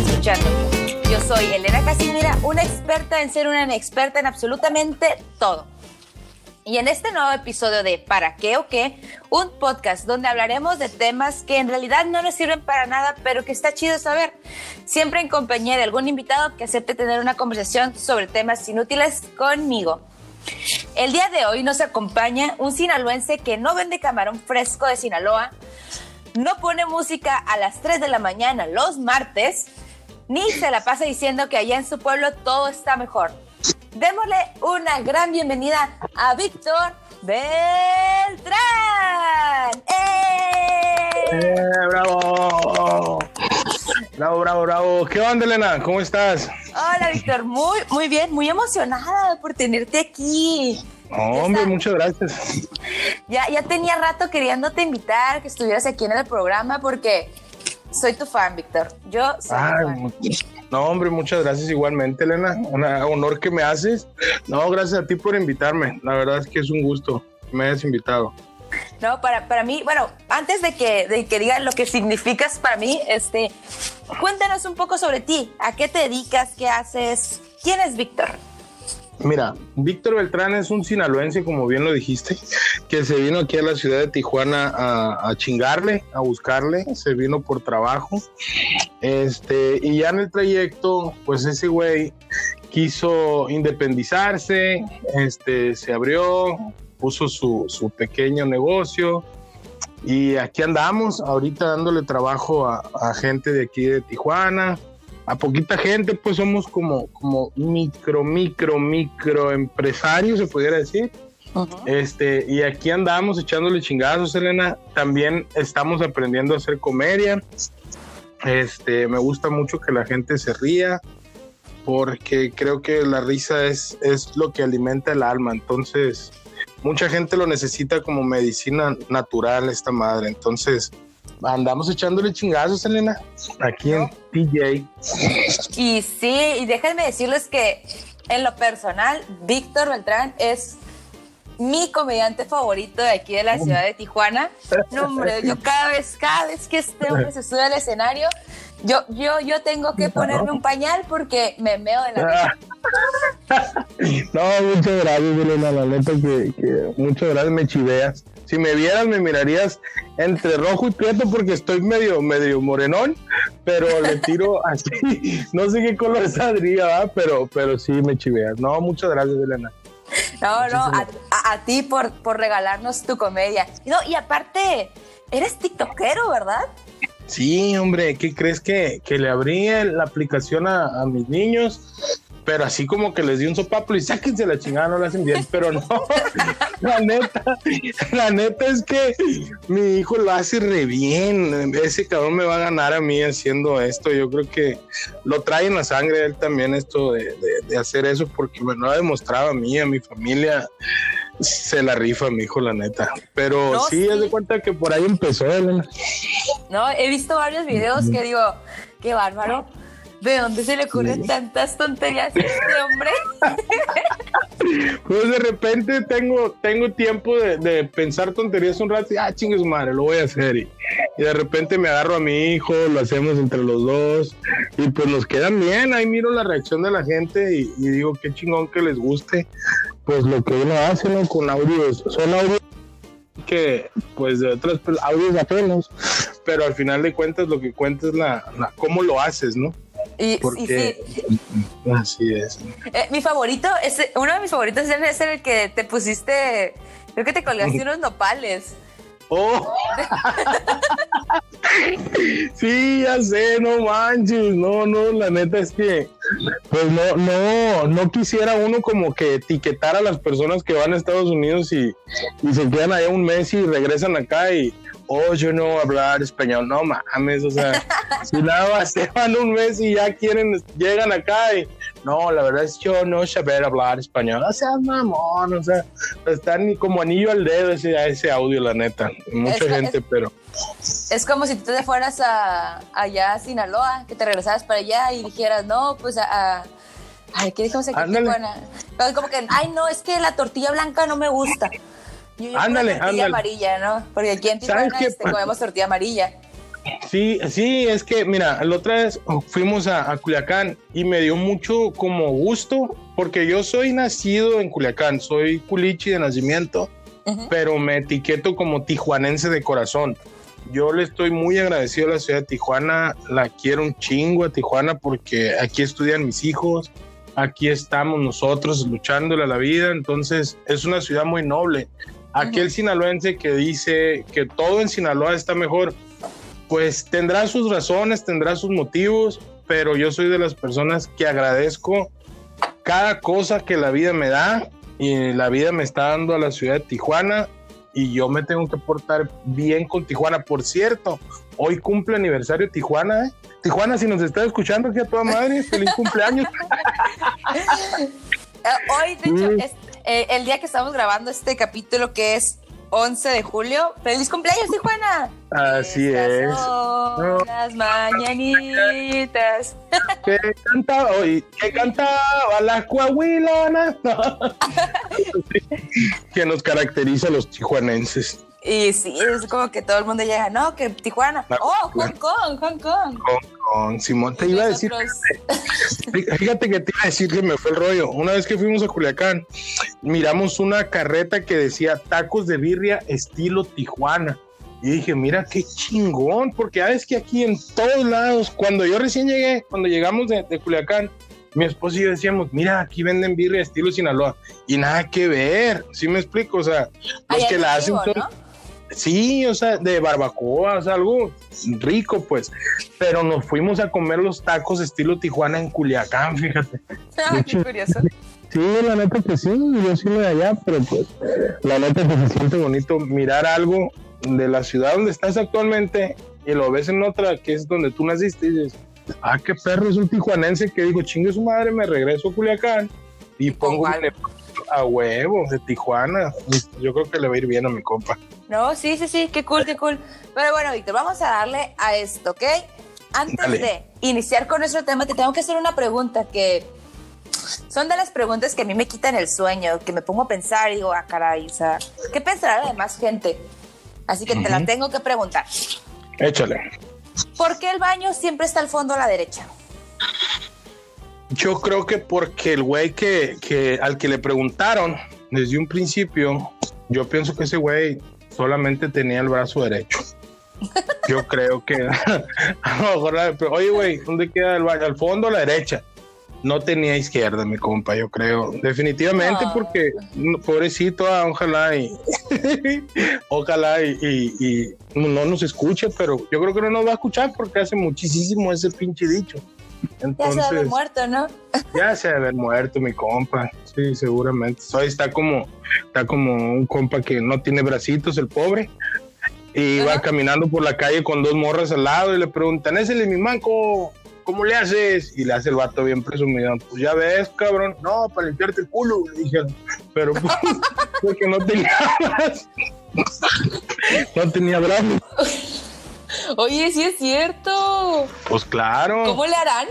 escuchando. Yo soy Elena Casimira, una experta en ser una experta en absolutamente todo. Y en este nuevo episodio de ¿Para qué o qué? Un podcast donde hablaremos de temas que en realidad no nos sirven para nada, pero que está chido saber. Siempre en compañía de algún invitado que acepte tener una conversación sobre temas inútiles conmigo. El día de hoy nos acompaña un sinaloense que no vende camarón fresco de Sinaloa, no pone música a las 3 de la mañana los martes, ni se la pasa diciendo que allá en su pueblo todo está mejor. Démosle una gran bienvenida a Víctor Beltrán. ¡Eh! ¡Eh, bravo! Bravo, bravo, bravo. ¿Qué onda, Elena? ¿Cómo estás? Hola, Víctor. Muy, muy bien, muy emocionada por tenerte aquí. Hombre, muchas gracias. Ya, ya tenía rato queriéndote invitar, que estuvieras aquí en el programa, porque soy tu fan, Víctor. Yo soy tu fan. No, hombre, muchas gracias igualmente, Elena. Un honor que me haces. No, gracias a ti por invitarme. La verdad es que es un gusto que me hayas invitado. No, para, para mí, bueno, antes de que, de que digas lo que significas para mí, este, cuéntanos un poco sobre ti. ¿A qué te dedicas? ¿Qué haces? ¿Quién es Víctor? Mira, Víctor Beltrán es un sinaloense, como bien lo dijiste, que se vino aquí a la ciudad de Tijuana a, chingarle, a buscarle, se vino por trabajo. Este, y ya en el trayecto, pues ese güey quiso independizarse, este, se abrió, puso su, su pequeño negocio, y aquí andamos, ahorita dándole trabajo a, a, gente de aquí de Tijuana, a poquita gente, pues somos como, como micro, micro, micro empresarios, se pudiera decir. Uh -huh. Este, y aquí andamos echándole chingazos, Elena. También estamos aprendiendo a hacer comedia. Este, me gusta mucho que la gente se ría, porque creo que la risa es, es lo que alimenta el alma. Entonces, mucha gente lo necesita como medicina natural, esta madre. Entonces, andamos echándole chingazos, Elena, aquí en TJ. Y sí, y déjenme decirles que en lo personal, Víctor Beltrán es mi comediante favorito de aquí de la ciudad de Tijuana. No, hombre, yo cada vez, cada vez que este hombre se sube al escenario, yo, yo, yo tengo que ponerme un pañal porque me meo de la No, muchas gracias, Elena, la neta que, que muchas gracias, me chiveas. Si me vieras, me mirarías entre rojo y prieto porque estoy medio, medio morenón, pero le tiro así. No sé qué color saldría, ¿verdad? pero, pero sí me chiveas. No, muchas gracias, Elena. No, no, a, a, a, ti por, por regalarnos tu comedia. No, y aparte, eres tiktokero, ¿verdad? Sí, hombre, ¿qué crees que, que le abrí la aplicación a, a mis niños? Pero así como que les di un sopapo y sáquense la chingada, no la hacen bien, pero no, la neta, la neta es que mi hijo lo hace re bien, ese cabrón me va a ganar a mí haciendo esto, yo creo que lo trae en la sangre él también esto de, de, de hacer eso, porque me lo ha demostrado a mí, a mi familia, se la rifa mi hijo, la neta. Pero no, sí, sí, haz de cuenta que por ahí empezó, Elena. No, he visto varios videos que digo, qué bárbaro. ¿De dónde se le ocurren sí. tantas tonterías a este hombre? pues de repente tengo, tengo tiempo de, de, pensar tonterías un rato y, ah, chingue su madre, lo voy a hacer. Y, y, de repente me agarro a mi hijo, lo hacemos entre los dos y pues nos quedan bien. Ahí miro la reacción de la gente y, y digo, qué chingón que les guste. Pues lo que uno hace, ¿no? Con audios, son audios que pues de otros audios apenas, pero al final de cuentas lo que cuenta es la, la cómo lo haces, ¿no? Y, Porque, y sí. Así es. Eh, mi favorito, es, uno de mis favoritos es el que te pusiste, creo que te colgaste unos nopales. Oh. sí, ya sé, no manches, no, no, la neta es que, pues no, no, no quisiera uno como que etiquetar a las personas que van a Estados Unidos y, y se quedan allá un mes y regresan acá y, oh, yo no hablar español, no mames, o sea, si nada más se van un mes y ya quieren, llegan acá y, no, la verdad es que yo no saber hablar español, o sea, mamón, o sea, están como anillo al dedo ese, ese audio, la neta, mucha es, gente, es, pero... Es como si tú te fueras a, allá a Sinaloa, que te regresaras para allá y dijeras, no, pues a... a ay, ¿qué dijimos aquí? Como que, ay, no, es que la tortilla blanca no me gusta. Yo, yo ándale, tortilla ándale. amarilla, ¿no? Porque aquí en Tijuana este, comemos tortilla amarilla. Sí, sí, es que, mira, la otra vez fuimos a, a, Culiacán y me dio mucho como gusto, porque yo soy nacido en Culiacán, soy culichi de nacimiento, uh -huh. pero me etiqueto como tijuanense de corazón. Yo le estoy muy agradecido a la ciudad de Tijuana, la quiero un chingo a Tijuana porque aquí estudian mis hijos, aquí estamos nosotros luchándole a la vida, entonces es una ciudad muy noble. Aquel uh -huh. sinaloense que dice que todo en Sinaloa está mejor, pues tendrá sus razones, tendrá sus motivos, pero yo soy de las personas que agradezco cada cosa que la vida me da y la vida me está dando a la ciudad de Tijuana y yo me tengo que portar bien con Tijuana. Por cierto, hoy cumple aniversario Tijuana. ¿eh? Tijuana, si nos está escuchando aquí a toda madre, feliz cumpleaños. hoy, de hecho, es, eh, el día que estamos grabando este capítulo que es 11 de julio. ¡Feliz cumpleaños, Tijuana! Así Estas es. Son no. Las mañanitas. Que cantaba hoy, que cantaba las coahuilonas. que nos caracteriza a los tijuanenses. Y sí, es como que todo el mundo llega, no, que Tijuana. La, oh, Hong Kong, Hong Kong. Hong Kong, Simón, te iba a decir. Fíjate que te iba a decir que me fue el rollo. Una vez que fuimos a Culiacán, miramos una carreta que decía tacos de birria estilo Tijuana. Y dije, mira qué chingón, porque sabes que aquí en todos lados, cuando yo recién llegué, cuando llegamos de, de Culiacán, mi esposo y yo decíamos, mira, aquí venden birria estilo Sinaloa. Y nada que ver, ¿sí me explico? O sea, los que la hacen... Vivo, ¿no? Sí, o sea, de barbacoa, o sea, algo rico, pues. Pero nos fuimos a comer los tacos estilo Tijuana en Culiacán, fíjate. Ah, qué curioso. Sí, la neta que sí, yo soy de allá, pero pues la neta que se siente bonito mirar algo de la ciudad donde estás actualmente y lo ves en otra que es donde tú naciste y dices, ah, qué perro, es un tijuanense que digo, chingue su madre, me regreso a Culiacán y pongo a huevo de Tijuana. Yo creo que le va a ir bien a mi compa. No, sí, sí, sí, qué cool, qué cool. Pero bueno, Víctor, vamos a darle a esto, ¿ok? Antes Dale. de iniciar con nuestro tema, te tengo que hacer una pregunta que son de las preguntas que a mí me quitan el sueño, que me pongo a pensar y digo, ah, caray, o sea, ¿qué pensará la demás gente? Así que uh -huh. te la tengo que preguntar. Échale. ¿Por qué el baño siempre está al fondo a la derecha? Yo creo que porque el güey que, que al que le preguntaron desde un principio, yo pienso que ese güey solamente tenía el brazo derecho. Yo creo que a lo mejor, oye, güey, ¿dónde queda el baño? Al fondo a la derecha. No tenía izquierda, mi compa, yo creo. Definitivamente, porque pobrecito, ah, ojalá y ojalá y, y, y, no nos escuche, pero yo creo que no nos va a escuchar porque hace muchísimo ese pinche dicho. Entonces, ya se debe muerto, ¿no? ya se haber muerto, mi compa. Sí, seguramente. Hoy está como, está como un compa que no tiene bracitos, el pobre. Y va caminando por la calle con dos morras al lado y le preguntan, ¿ese es mi manco? ¿Cómo le haces? Y le hace el vato bien presumido. Pues ya ves, cabrón. No, para limpiarte el culo, le dijeron. Pero pues, porque no tenía no tenía brazos. Oye, sí es cierto. Pues claro. ¿Cómo le harán?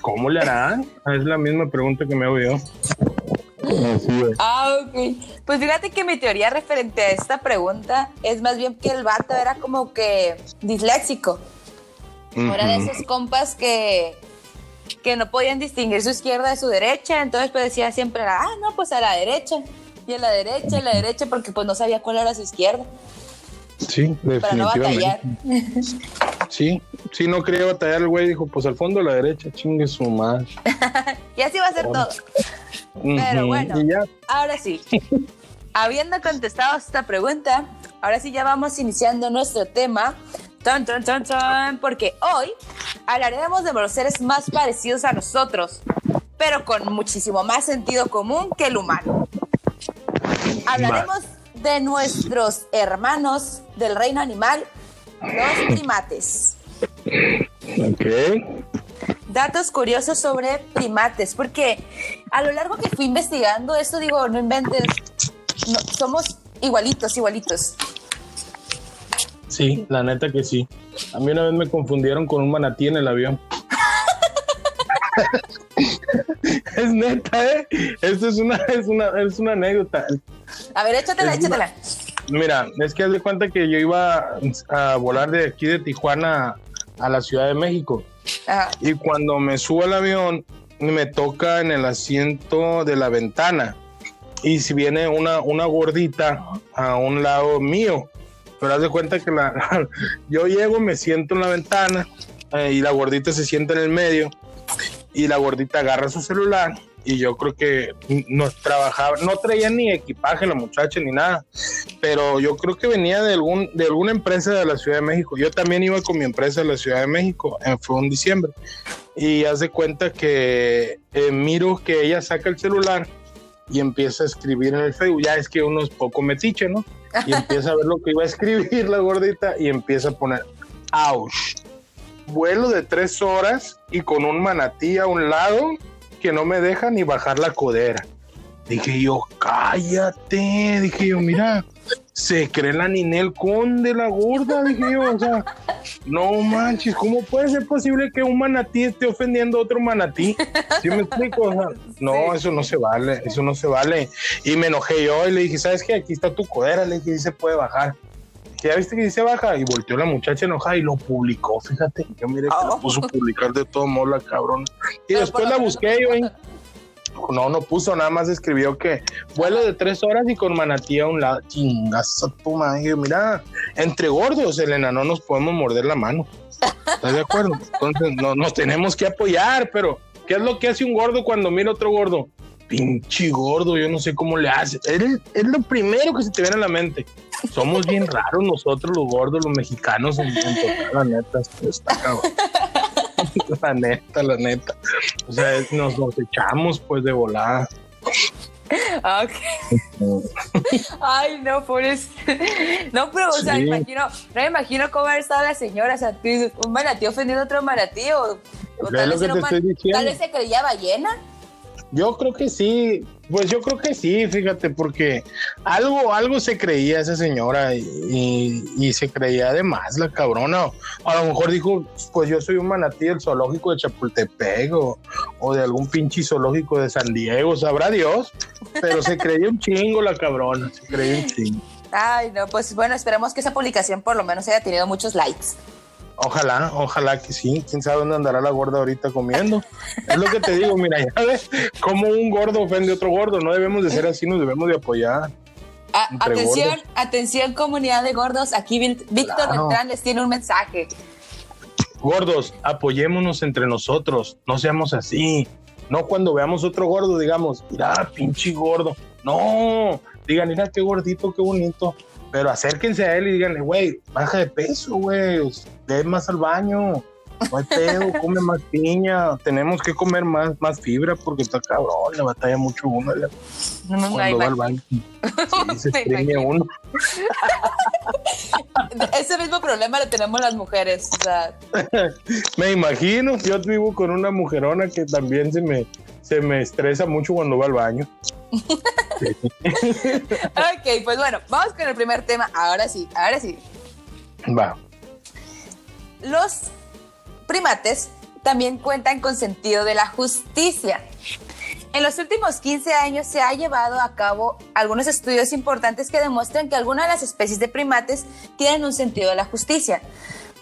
¿Cómo le harán? Es la misma pregunta que me hago yo. Ah, ok. Pues fíjate que mi teoría referente a esta pregunta es más bien que el vato era como que disléxico. Uh -huh. Era de esos compas que, que no podían distinguir su izquierda de su derecha, entonces pues decía siempre, ah, no, pues a la derecha. Y a la derecha, a la derecha, porque pues no sabía cuál era su izquierda. Sí, definitivamente. No sí, sí, no quería batallar el güey, dijo, pues al fondo a la derecha, chingue su madre. y así va a ser oh. todo. Pero bueno, ahora sí. Habiendo contestado esta pregunta, ahora sí ya vamos iniciando nuestro tema. Ton, ton, ton, ton, porque hoy hablaremos de los seres más parecidos a nosotros, pero con muchísimo más sentido común que el humano. Hablaremos de nuestros hermanos del reino animal, los primates. Ok. Datos curiosos sobre primates, porque a lo largo que fui investigando esto, digo, no inventes, no, somos igualitos, igualitos. Sí, la neta que sí. A mí una vez me confundieron con un manatí en el avión. es neta, ¿eh? Esto es una, es una, es una anécdota. A ver, échatela, es échatela. Mira, es que haz de cuenta que yo iba a volar de aquí de Tijuana a la Ciudad de México. Y cuando me subo al avión, me toca en el asiento de la ventana. Y si viene una, una gordita a un lado mío, pero haz de cuenta que la, yo llego, me siento en la ventana eh, y la gordita se sienta en el medio y la gordita agarra su celular y yo creo que no trabajaba, no traía ni equipaje la muchacha ni nada, pero yo creo que venía de algún de alguna empresa de la Ciudad de México. Yo también iba con mi empresa de la Ciudad de México, en, fue en diciembre. Y haz de cuenta que eh, miro que ella saca el celular y empieza a escribir en el Facebook. Ya es que uno es poco metiche, ¿no? Y empieza a ver lo que iba a escribir la gordita y empieza a poner, ¡Auch! Vuelo de tres horas y con un manatí a un lado que no me deja ni bajar la codera. Dije yo, cállate. Dije yo, mira, se cree la Ninel Conde, la gorda. Dije yo, o sea, no manches, ¿cómo puede ser posible que un manatí esté ofendiendo a otro manatí? ¿Sí me explico? no, eso no se vale, eso no se vale. Y me enojé yo y le dije, ¿sabes qué? Aquí está tu codera. Le dije, se puede bajar. Ya viste que dice baja y volteó la muchacha enojada y lo publicó, fíjate, yo mire que lo oh. puso a publicar de todo modo la cabrón. Y después la busqué yo. No, no puso, nada más escribió que vuelo de tres horas y con manatí a un lado. Chingas a tu madre. Mira, entre gordos, Elena, no nos podemos morder la mano. ¿Estás de acuerdo? Entonces, no, nos tenemos que apoyar, pero ¿qué es lo que hace un gordo cuando mira otro gordo? Pinche gordo, yo no sé cómo le hace. Es, lo primero que se te viene a la mente. Somos bien raros nosotros, los gordos, los mexicanos, en, en la neta. Está cabrón. la neta, la neta. O sea, nos, nos echamos pues de volada. Ok. Ay, no, pobres. No, pero, o sea, me imagino, no me imagino cómo haber estado la señora. O sea, un manatí ofendiendo a otro manatí. O, tal vez se creía ballena. Yo creo que sí, pues yo creo que sí, fíjate, porque algo, algo se creía esa señora y, se creía además la cabrona. a lo mejor dijo, pues yo soy un manatí del zoológico de Chapultepec o, o de algún pinche zoológico de San Diego, sabrá Dios, pero se creía un chingo la cabrona, se creía un chingo. Ay, no, pues bueno, esperemos que esa publicación por lo menos haya tenido muchos likes. Ojalá, ojalá que sí. Quién sabe dónde andará la gorda ahorita comiendo. Es lo que te digo, mira, ya ves cómo un gordo ofende a otro gordo. No debemos de ser así, nos debemos de apoyar. Atención, atención, comunidad de gordos. Aquí Víctor Beltrán les tiene un mensaje. Gordos, apoyémonos entre nosotros. No seamos así. No cuando veamos otro gordo, digamos, mira, pinche gordo. No, digan, mira qué gordito, qué bonito pero acérquense a él y díganle, güey, baja de peso, güey, ve más al baño, no hay pedo, come más piña, tenemos que comer más, más fibra porque está cabrón, le batalla mucho uno. No, no, cuando va al baño, se exprime uno. Ese mismo problema lo tenemos las mujeres. O sea. me imagino, yo vivo con una mujerona que también se me, se me estresa mucho cuando va al baño. Ok, pues bueno, vamos con el primer tema. Ahora sí, ahora sí. Va. Los primates también cuentan con sentido de la justicia. En los últimos 15 años se ha llevado a cabo algunos estudios importantes que demuestran que algunas de las especies de primates tienen un sentido de la justicia.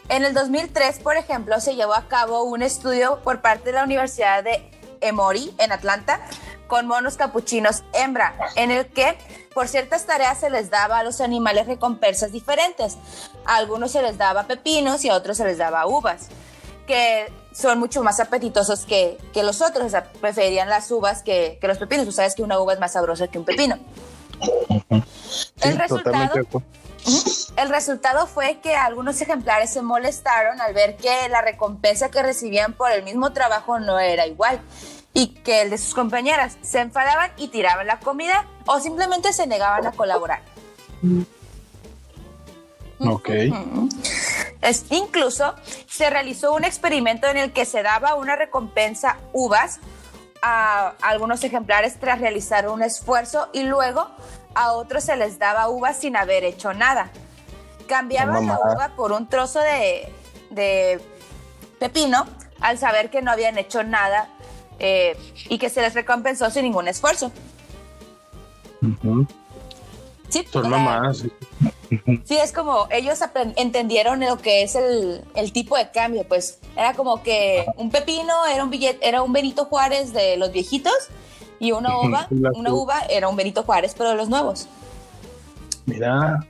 En el 2003, por ejemplo, se llevó a cabo un estudio por parte de la Universidad de Emory en Atlanta con monos capuchinos hembra, en el que por ciertas tareas se les daba a los animales recompensas diferentes. A algunos se les daba pepinos y a otros se les daba uvas, que son mucho más apetitosos que, los otros. O sea, preferían las uvas que, los pepinos. Tú sabes que una uva es más sabrosa que un pepino. el, resultado, el resultado fue que algunos ejemplares se molestaron al ver que la recompensa que recibían por el mismo trabajo no era igual y que el de sus compañeras se enfadaban y tiraban la comida o simplemente se negaban a colaborar. Ok. Es, incluso se realizó un experimento en el que se daba una recompensa uvas a algunos ejemplares tras realizar un esfuerzo y luego a otros se les daba uvas sin haber hecho nada. Cambiaban la uva por un trozo de, de pepino al saber que no habían hecho nada eh, y que se les recompensó sin ningún esfuerzo. Sí, Son mamás. Sí, es como ellos entendieron lo que es el, el, tipo de cambio, pues era como que un pepino era un billete, era un Benito Juárez de los viejitos y una uva, una uva era un Benito Juárez, pero de los nuevos. Mira,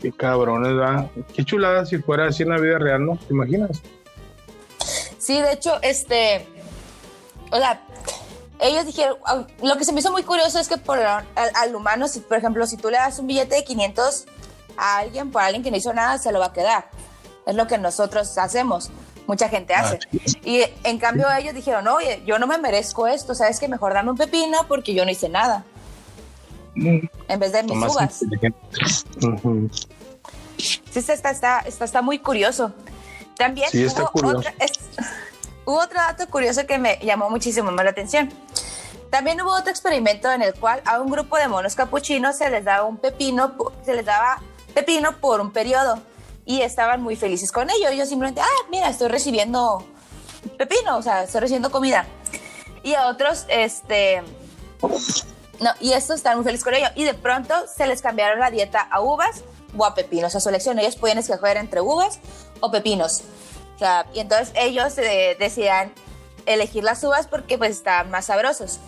qué cabrones, ¿verdad? Qué chulada si fuera así en la vida real, ¿no? ¿Te imaginas? Sí, de hecho, este, o sea, ellos dijeron, ah, lo que se me hizo muy curioso es que por al, al humano, si, por ejemplo, si tú le das un billete de 500 a alguien por alguien que no hizo nada, se lo va a quedar. Es lo que nosotros hacemos, mucha gente hace. Y en cambio ellos dijeron, oye, yo no me merezco esto, ¿sabes que Mejor dame un pepino porque yo no hice nada. En vez de mis uvas. Sí, está, está, está, está, muy curioso. También hubo, hubo otro dato curioso que me llamó muchísimo más la atención. También hubo otro experimento en el cual a un grupo de monos capuchinos se les daba un pepino, se les daba pepino por un periodo y estaban muy felices con ello. Yo simplemente, ah, mira, estoy recibiendo pepino, o sea, estoy recibiendo comida. Y a otros, este, no, y estos están muy felices con ello. Y de pronto se les cambiaron la dieta a uvas o a pepinos, a su elección. Ellos pueden escoger entre uvas o pepinos. Sea, y entonces ellos eh, decían elegir las uvas porque pues estaban más sabrosos.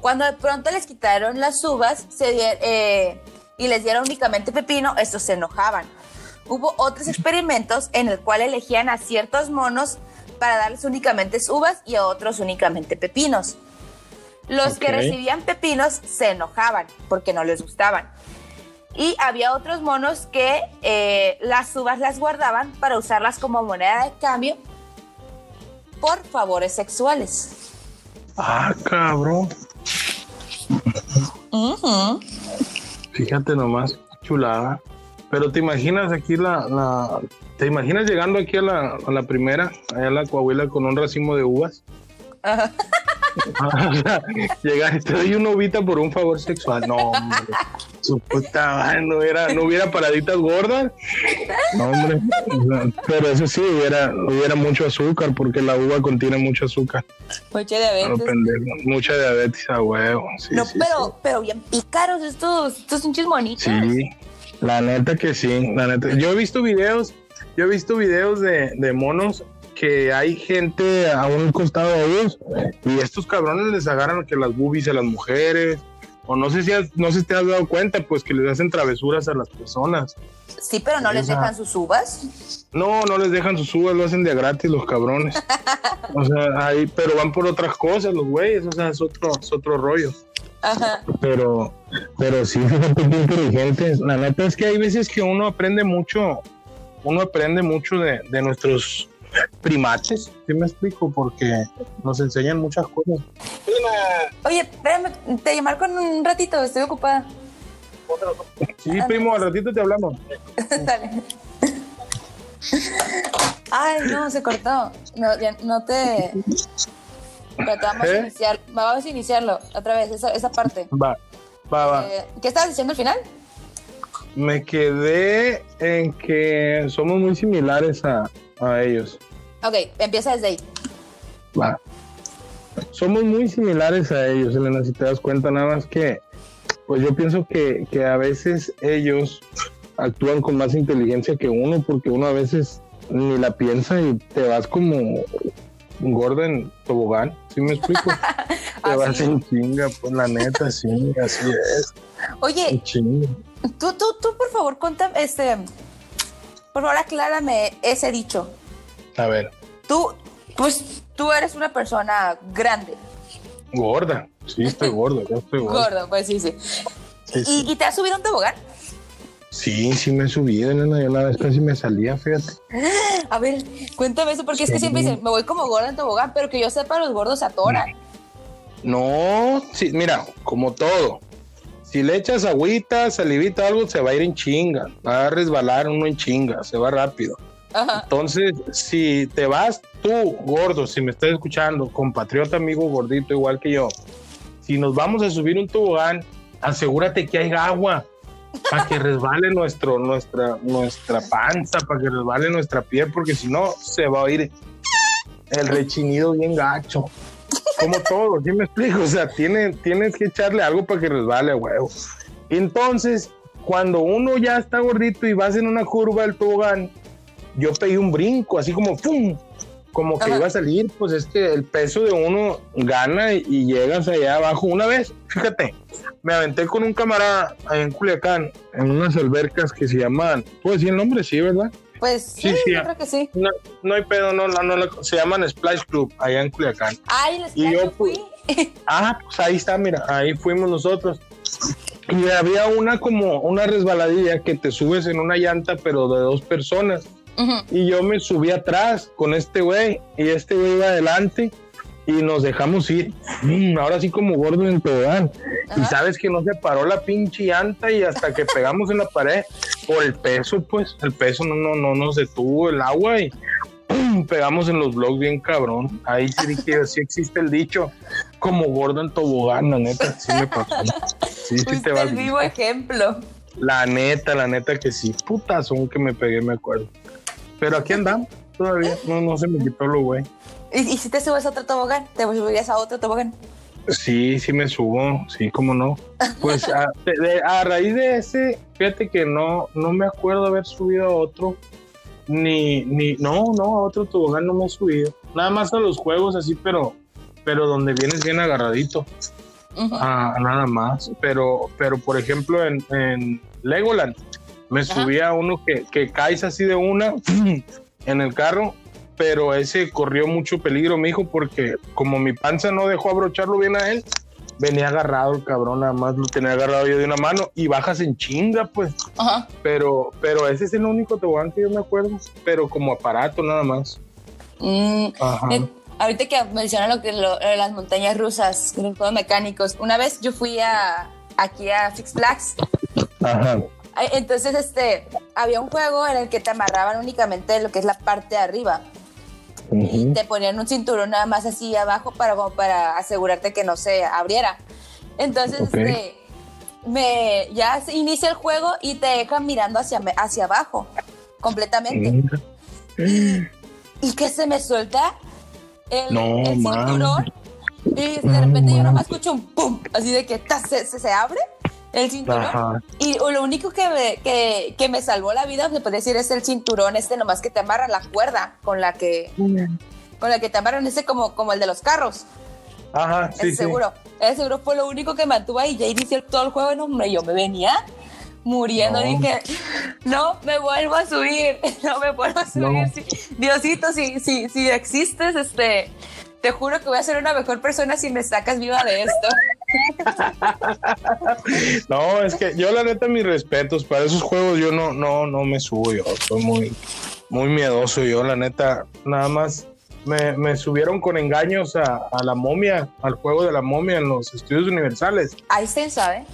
Cuando de pronto les quitaron las uvas, se eh, y les dieron únicamente pepino, estos se enojaban. Hubo otros experimentos en el cual elegían a ciertos monos para darles únicamente uvas y a otros únicamente pepinos. Los que recibían pepinos se enojaban porque no les gustaban. Y había otros monos que eh, las uvas las guardaban para usarlas como moneda de cambio por favores sexuales. Ah, cabrón. Fíjate nomás, chulada. Pero te imaginas aquí la, la ¿te imaginas llegando aquí a la, a la primera, allá a la Coahuila con un racimo de uvas? llegar te doy una uvita por un favor sexual. No, hombre. no, era, no hubiera paraditas gordas. No, hombre. Pero eso sí, hubiera, hubiera mucho azúcar porque la uva contiene mucho azúcar. Mucha diabetes. Mucha diabetes a huevo. no, pero, pero bien pícaros estos, estos pinches monitos. Sí, la neta que sí, la neta. Yo he visto videos, yo he visto videos de, de monos que hay gente a un costado de ellos y estos cabrones les agarran que las boobies a las mujeres o no sé si no sé si te has dado cuenta pues que les hacen travesuras a las personas. Sí, pero no les dejan sus uvas. No, no les dejan sus uvas, lo hacen de gratis los cabrones. o sea, ahí, pero van por otras cosas los güeyes, o sea, es otro, es otro rollo. Ajá. Pero, pero sí, fíjate que inteligentes. La neta es que hay veces que uno aprende mucho, uno aprende mucho de, de nuestros primates, ¿sí me explico? Porque nos enseñan muchas cosas. Oye, espérame, te llamar con un ratito, estoy ocupada. Sí, primo, al ratito te hablamos. Dale. Ay, no, se cortó. No, ya, no te. Pero vamos, a ¿Eh? iniciar, vamos a iniciarlo otra vez, esa, esa parte. Va, va, va. Eh, ¿Qué estabas diciendo al final? Me quedé en que somos muy similares a, a ellos. Ok, empieza desde ahí. Va. Somos muy similares a ellos, Elena, si te das cuenta, nada más que, pues yo pienso que, que a veces ellos actúan con más inteligencia que uno, porque uno a veces ni la piensa y te vas como gorda en tobogán, ¿sí me explico? te vas en chinga, pues la neta, sí, así es. Oye, tú, tú, tú, por favor, cuéntame, este, por favor, aclárame ese dicho. A ver. Tú, pues, tú eres una persona grande. Gorda. Sí, estoy gordo, yo estoy gordo. Gordo, pues sí, sí. ¿Y, te has subido a un tobogán? Sí, sí me he subido, nena. Yo una vez casi me salía, fíjate. A ver, cuéntame eso, porque es que siempre dicen, me voy como gorda en tobogán, pero que yo sepa, los gordos atoran. No, sí, mira, como todo. Si le echas agüita, salivita, algo, se va a ir en chinga. Va a resbalar uno en chinga, se va rápido. Entonces, si te vas tú, gordo, si me estás escuchando, compatriota amigo gordito igual que yo, si nos vamos a subir un tobogán, asegúrate que hay agua para que resbale nuestro, nuestra, nuestra panza, para que resbale nuestra piel, porque si no, se va a ir el rechinido bien gacho como todo, ¿sí me explico? O sea, tiene, tienes que echarle algo para que resbale, huevo. Entonces, cuando uno ya está gordito y vas en una curva del tobogán, yo pegué un brinco, así como ¡pum! Como que iba a salir, pues es que el peso de uno gana y, llegas allá abajo. Una vez, fíjate, me aventé con un camarada en Culiacán, en unas albercas que se llaman, ¿puedo decir el nombre? Sí, ¿verdad? Pues sí, yo creo que sí. No, hay pedo, no, no, no, se llaman Splash Club allá en Culiacán. Ay, y yo fui. ah, pues ahí está, mira, ahí fuimos nosotros. Y había una como una resbaladilla que te subes en una llanta, pero de dos personas. Y yo me subí atrás con este güey y este güey iba adelante y nos dejamos ir. Mm, ahora sí como gordo en el Y sabes que no se paró la pinche llanta y hasta que pegamos en la pared por el peso, pues el peso no, no, no nos detuvo el agua y pegamos en los blogs bien cabrón. Ahí sí dije, sí existe el dicho, como gordo en tobogán, la neta, sí me pasó. Sí, sí te va el vivo ejemplo. La neta, la neta que sí, putazón que me pegué, me acuerdo. Pero aquí andamos todavía, no, no se me quitó lo güey. ¿Y, si te subes a otro tobogán? ¿Te subirías a otro tobogán? Sí, sí me subo, sí, cómo no. Pues a, a, raíz de ese, fíjate que no, no me acuerdo haber subido a otro, ni, ni, no, no, a otro tobogán no me he subido. Nada más a los juegos así, pero, pero donde vienes bien agarradito. Ah, nada más. Pero, pero por ejemplo, en, en Legoland me subí a uno que, que caes así de una en el carro, pero ese corrió mucho peligro, mi hijo, porque como mi panza no dejó abrocharlo bien a él, venía agarrado el cabrón, nada más lo tenía agarrado yo de una mano y bajas en chinga, pues. Pero, pero ese es el único tobogán que yo me acuerdo, pero como aparato nada más. Mm, eh, ahorita que mencionan lo que las montañas rusas, los mecánicos, una vez yo fui a aquí a Six Flags. Ajá. Entonces, este, había un juego en el que te amarraban únicamente lo que es la parte de arriba. Y te ponían un cinturón nada más así abajo para, para asegurarte que no se abriera. Entonces, este, me, ya inicia el juego y te dejan mirando hacia, hacia abajo, completamente. Y que se me suelta el, cinturón. Y de repente yo nomás escucho un pum, así de que se, se abre el cinturón. Y lo único que me, que, que me salvó la vida, se puede decir, es el cinturón este nomás que te amarra la cuerda con la que, con la que te amarran ese como, como el de los carros. Ajá, sí, seguro. Ese seguro fue lo único que mantuvo ahí. Ya inició todo el juego, no, hombre, yo me venía muriendo. Dije, no me vuelvo a subir, no me vuelvo a subir. Diosito, si, si, si existes, este, te juro que voy a ser una mejor persona si me sacas viva de esto. no, es que yo la neta mis respetos para esos juegos yo no no no me subo yo, soy muy muy miedoso yo la neta nada más me, subieron con engaños a, la momia, al juego de la momia en los estudios universales. Ahí se sabe.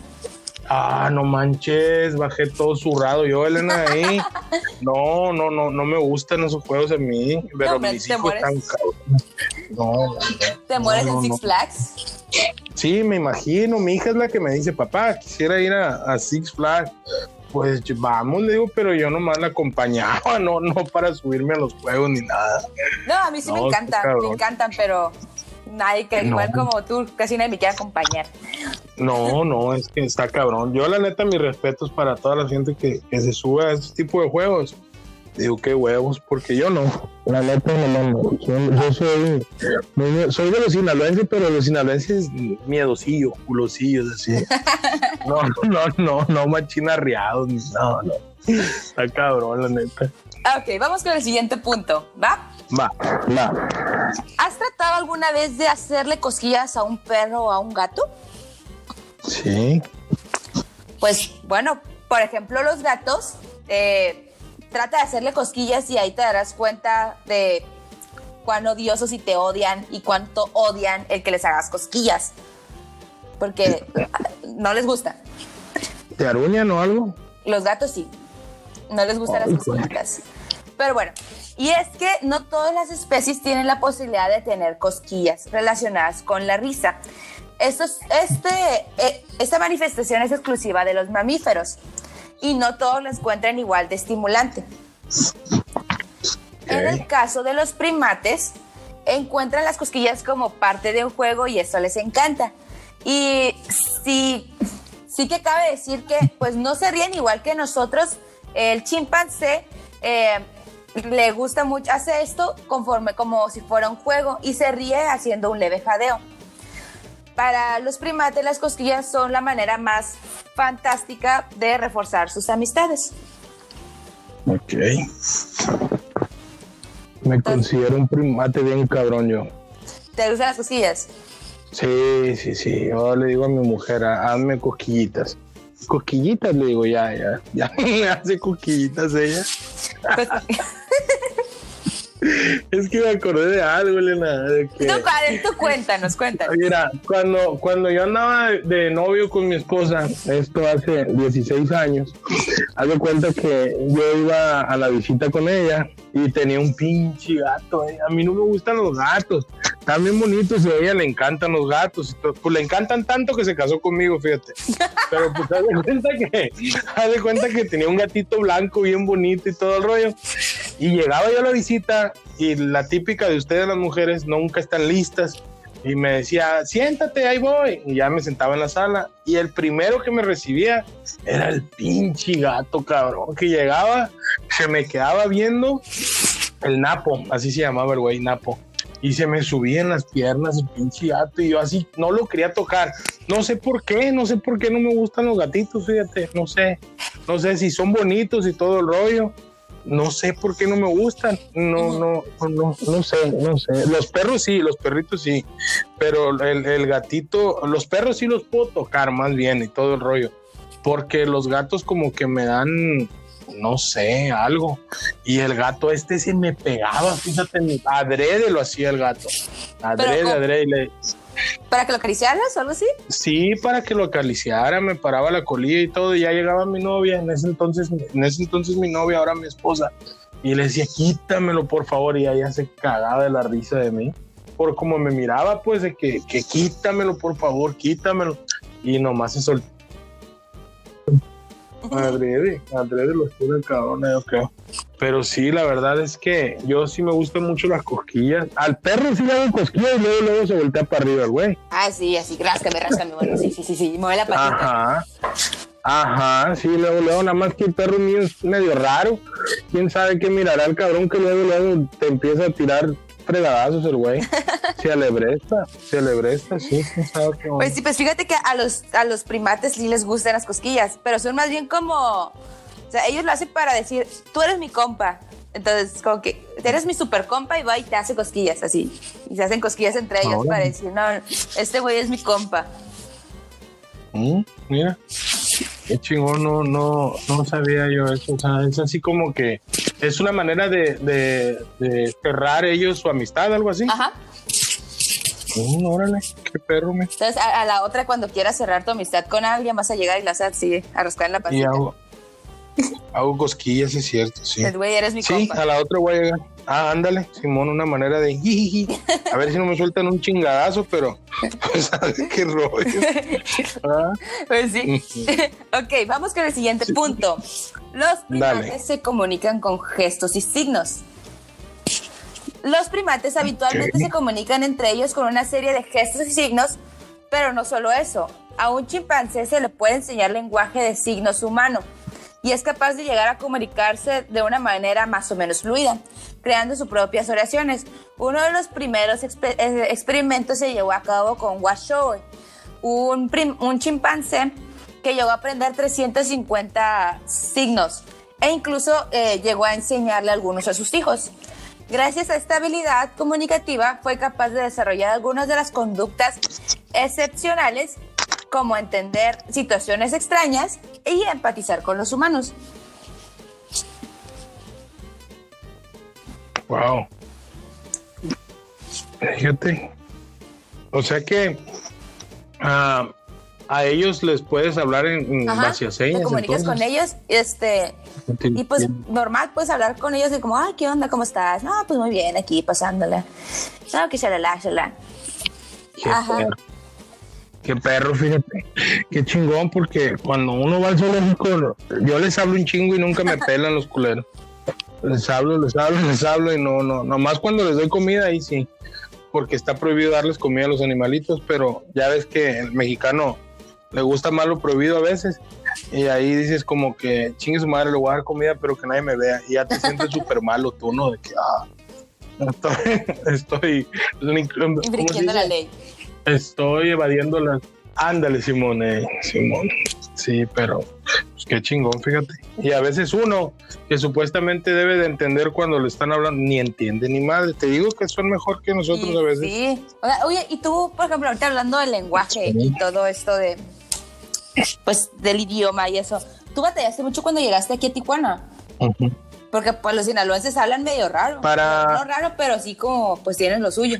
Ah, no manches, bajé todo zurrado yo, Elena, ahí. no, no, no, no me gustan esos juegos a mí, pero mis hijos están No, ¿Te mueres en Six Flags? Sí, me imagino. Mi hija es la que me dice, papá, quisiera ir a, Six Flags. Pues vamos, le digo, pero yo nomás la acompañaba, no, no para subirme a los juegos ni nada. No, a mí sí me encantan, me encantan, pero nadie que igual como tú, casi nadie me quiere acompañar. No, no, es que está cabrón. Yo la neta, mis respetos para toda la gente que, que se sube a este tipo de juegos Digo, qué huevos, porque yo no. La neta no mando. Yo, soy, soy de los sinaloenses, pero los sinaloenses miedosillos, culosillos, así. No, no, no, no machinarreados, no, no. Está cabrón, la neta. Ok, vamos con el siguiente punto, ¿va? Va, va. ¿Has tratado alguna vez de hacerle cosquillas a un perro o a un gato? Sí. Pues bueno, por ejemplo, los gatos eh, trata de hacerle cosquillas y ahí te darás cuenta de cuán odiosos y te odian y cuánto odian el que les hagas cosquillas. Porque no les gusta. ¿Te aruñan o algo? Los gatos sí. No les gustan las cosquillas. Pero bueno, y es que no todas las especies tienen la posibilidad de tener cosquillas relacionadas con la risa. Esto este, eh, esta manifestación es exclusiva de los mamíferos y no todos lo encuentran igual de estimulante. En el caso de los primates, encuentran las cosquillas como parte de un juego y eso les encanta. Y si, sí que cabe decir que pues no se ríen igual que nosotros. El chimpancé eh, le gusta mucho, hace esto conforme como si fuera un juego y se ríe haciendo un leve jadeo. Para los primates las cosquillas son la manera más fantástica de reforzar sus amistades. Ok. Me considero un primate bien cabrón yo. ¿Te gustan las cosquillas? Sí, sí, sí. Yo le digo a mi mujer, hazme cosquillitas. Cosquillitas, le digo, ya, ya, ya me hace cosquillitas ella. Es que me acordé de algo, Elena. De que... Tú, tú cuéntanos, cuéntanos. Mira, cuando, cuando yo andaba de novio con mi esposa, esto hace 16 años, hago cuenta que yo iba a la visita con ella y tenía un pinche gato. Eh. A mí no me gustan los gatos. Están bien bonitos y a ella le encantan los gatos. Pues le encantan tanto que se casó conmigo, fíjate. Pero pues haz de cuenta que, haz de cuenta que tenía un gatito blanco bien bonito y todo el rollo. Y llegaba yo a la visita y la típica de ustedes las mujeres nunca están listas. Y me decía, siéntate, ahí voy. Y ya me sentaba en la sala. Y el primero que me recibía era el pinche gato, cabrón, que llegaba, se me quedaba viendo el Napo, así se llamaba el güey, Napo. Y se me subía en las piernas el pinche gato y yo así no lo quería tocar. No sé por qué, no sé por qué no me gustan los gatitos, fíjate, no sé. No sé si son bonitos y todo el rollo no sé por qué no me gustan, no, no, no, no sé, no sé. Los perros sí, los perritos sí, pero el, el, gatito, los perros sí los puedo tocar más bien y todo el rollo, porque los gatos como que me dan, no sé, algo. Y el gato este se me pegaba, fíjate, adrede lo hacía el gato, adrede, adrede. Le, ¿Para que lo acariciaras o algo así? Sí, para que lo acariciara, me paraba la colilla y todo, y ya llegaba mi novia, en ese entonces, en ese entonces mi novia, ahora mi esposa, y le decía, quítamelo por favor, y ella se cagaba de la risa de mí, por como me miraba, pues, de que, que quítamelo por favor, quítamelo, y nomás se soltó Adrede, adrede lo estuve cabrón, yo creo. Pero sí, la verdad es que yo sí me gustan mucho las cosquillas. Al perro sí le hago cosquillas y luego, luego se voltea para arriba el güey. Ah, sí, así, ráscame, ráscame. Bueno, sí, sí, sí, sí, mueve la patita. Ajá. Ajá, sí, luego, luego, nada más que el perro mío es medio raro. Quién sabe qué mirará el cabrón que luego, luego te empieza a tirar fregadazos el güey. Se alebresta, se alebresta, sí. Pues sí, pues fíjate que a los, a los primates sí les gustan las cosquillas, pero son más bien como, o sea, ellos lo hacen para decir, tú eres mi compa. Entonces, como que eres mi super compa y va y te hace cosquillas así. Y se hacen cosquillas entre ellos para decir, no, este güey es mi compa. Mm, mira, qué chingón, no, no, no sabía yo eso. O sea, es así como que es una manera de, de, cerrar ellos su amistad, algo así. Ajá. Mm, órale, qué perro, me. Entonces, a, la otra, cuando quieras cerrar tu amistad con alguien, vas a llegar y la a, así, a rascar en la patita. Y hago, hago cosquillas, es cierto, sí. El güey, eres mi Sí, a la otra voy a llegar. Ah, ándale, Simón, una manera de A ver si no me sueltan un chingadazo, pero pues ver qué rollo. ¿Ah? Pues sí. ok, vamos con el siguiente punto. Los primates se comunican con gestos y signos. Los primates habitualmente se comunican entre ellos con una serie de gestos y signos, pero no solo eso. A un chimpancé se le puede enseñar lenguaje de signos humano y es capaz de llegar a comunicarse de una manera más o menos fluida, creando sus propias oraciones. Uno de los primeros eh, experimentos se llevó a cabo con Washoe, un, un chimpancé que llegó a aprender 350 signos e incluso eh, llegó a enseñarle algunos a sus hijos. Gracias a esta habilidad comunicativa fue capaz de desarrollar algunas de las conductas excepcionales como entender situaciones extrañas y empatizar con los humanos. Wow. Fíjate. O sea que ah, a ellos les puedes hablar en, base a señas. Te comunicas con ellos, este, y pues normal puedes hablar con ellos de como, ay, ¿qué onda? ¿Cómo estás? No, pues muy bien, aquí pasándola. No, que se la Ajá. Qué perro, fíjate. Qué chingón, porque cuando uno va al zoológico, yo les hablo un chingo y nunca me pelan los culeros. Les hablo, les hablo, les hablo y no, no, nomás cuando les doy comida ahí sí, porque está prohibido darles comida a los animalitos, pero ya ves que el mexicano le gusta más lo prohibido a veces. Y ahí dices como que chingue su madre, le voy a dar comida, pero que nadie me vea. Y ya te sientes súper malo tú, ¿no? De que, ah, estoy, estoy la ley. Estoy evadiendo las. Ándale, Simone, Simón. Sí, pero pues, qué chingón, fíjate. Y a veces uno que supuestamente debe de entender cuando le están hablando, ni entiende ni madre. Te digo que son mejor que nosotros a veces. Sí. Oye, y tú, por ejemplo, ahorita hablando del lenguaje y todo esto de, pues, del idioma y eso, ¿tú batallaste mucho cuando llegaste aquí a Tijuana? Porque pues los sinaloenses hablan medio raro. Para... No raro, pero sí como, pues tienen lo suyo.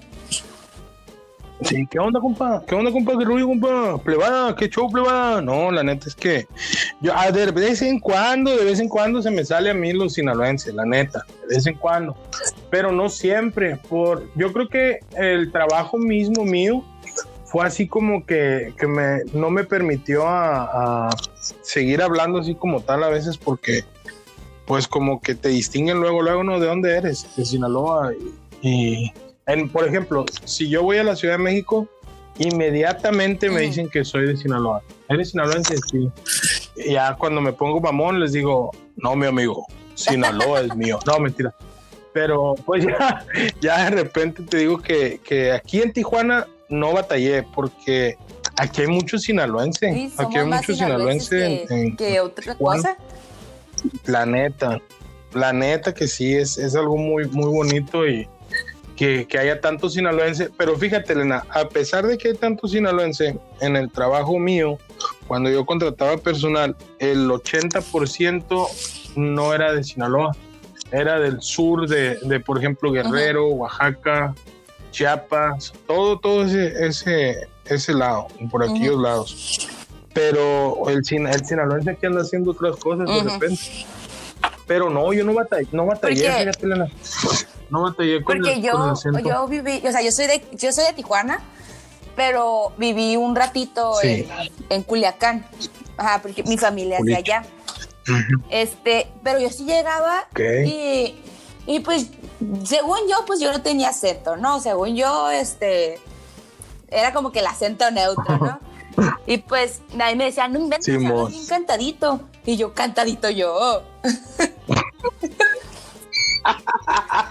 Sí, ¿qué onda, compa? ¿Qué onda, compa? ¿Qué rollo, compa? Plebada, ¿qué show, plebada? No, la neta es que yo de vez en cuando, de vez en cuando se me sale a mí los sinaloenses, la neta, de vez en cuando. Pero no siempre. Por, yo creo que el trabajo mismo mío fue así como que, que me, no me permitió a, seguir hablando así como tal a veces porque pues como que te distinguen luego, luego, ¿no? ¿De dónde eres? De Sinaloa. y por ejemplo, si yo voy a la Ciudad de México, inmediatamente me dicen que soy de Sinaloa. ¿Eres sinaloense? Sí. Y ya cuando me pongo mamón les digo, no, mi amigo, Sinaloa es mío. No, mentira. Pero pues ya, ya de repente te digo que, que aquí en Tijuana no batallé porque aquí hay muchos sinaloenses. aquí hay muchos sinaloenses. Que, otra cosa. La neta, la neta que sí, es, es algo muy, muy bonito y, que, haya tanto sinaloense, pero fíjate, Elena, a pesar de que hay tanto sinaloense en el trabajo mío, cuando yo contrataba personal, el 80% no era de Sinaloa, era del sur de, por ejemplo, Guerrero, Oaxaca, Chiapas, todo, todo ese, ese, ese lado, por aquellos lados. Pero el, el sinaloense aquí anda haciendo otras cosas de repente. Pero no, yo no batallé, no batallé, fíjate, Elena. No batallé con Porque yo, yo viví, o sea, yo soy de, yo soy de Tijuana, pero viví un ratito en, Culiacán. Ajá, porque mi familia es de allá. Este, pero yo sí llegaba y, y pues, según yo, pues yo no tenía acento, ¿no? Según yo, este, era como que el acento neutro, ¿no? Y pues nadie me decía, no inventes, bien cantadito. Y yo, cantadito yo.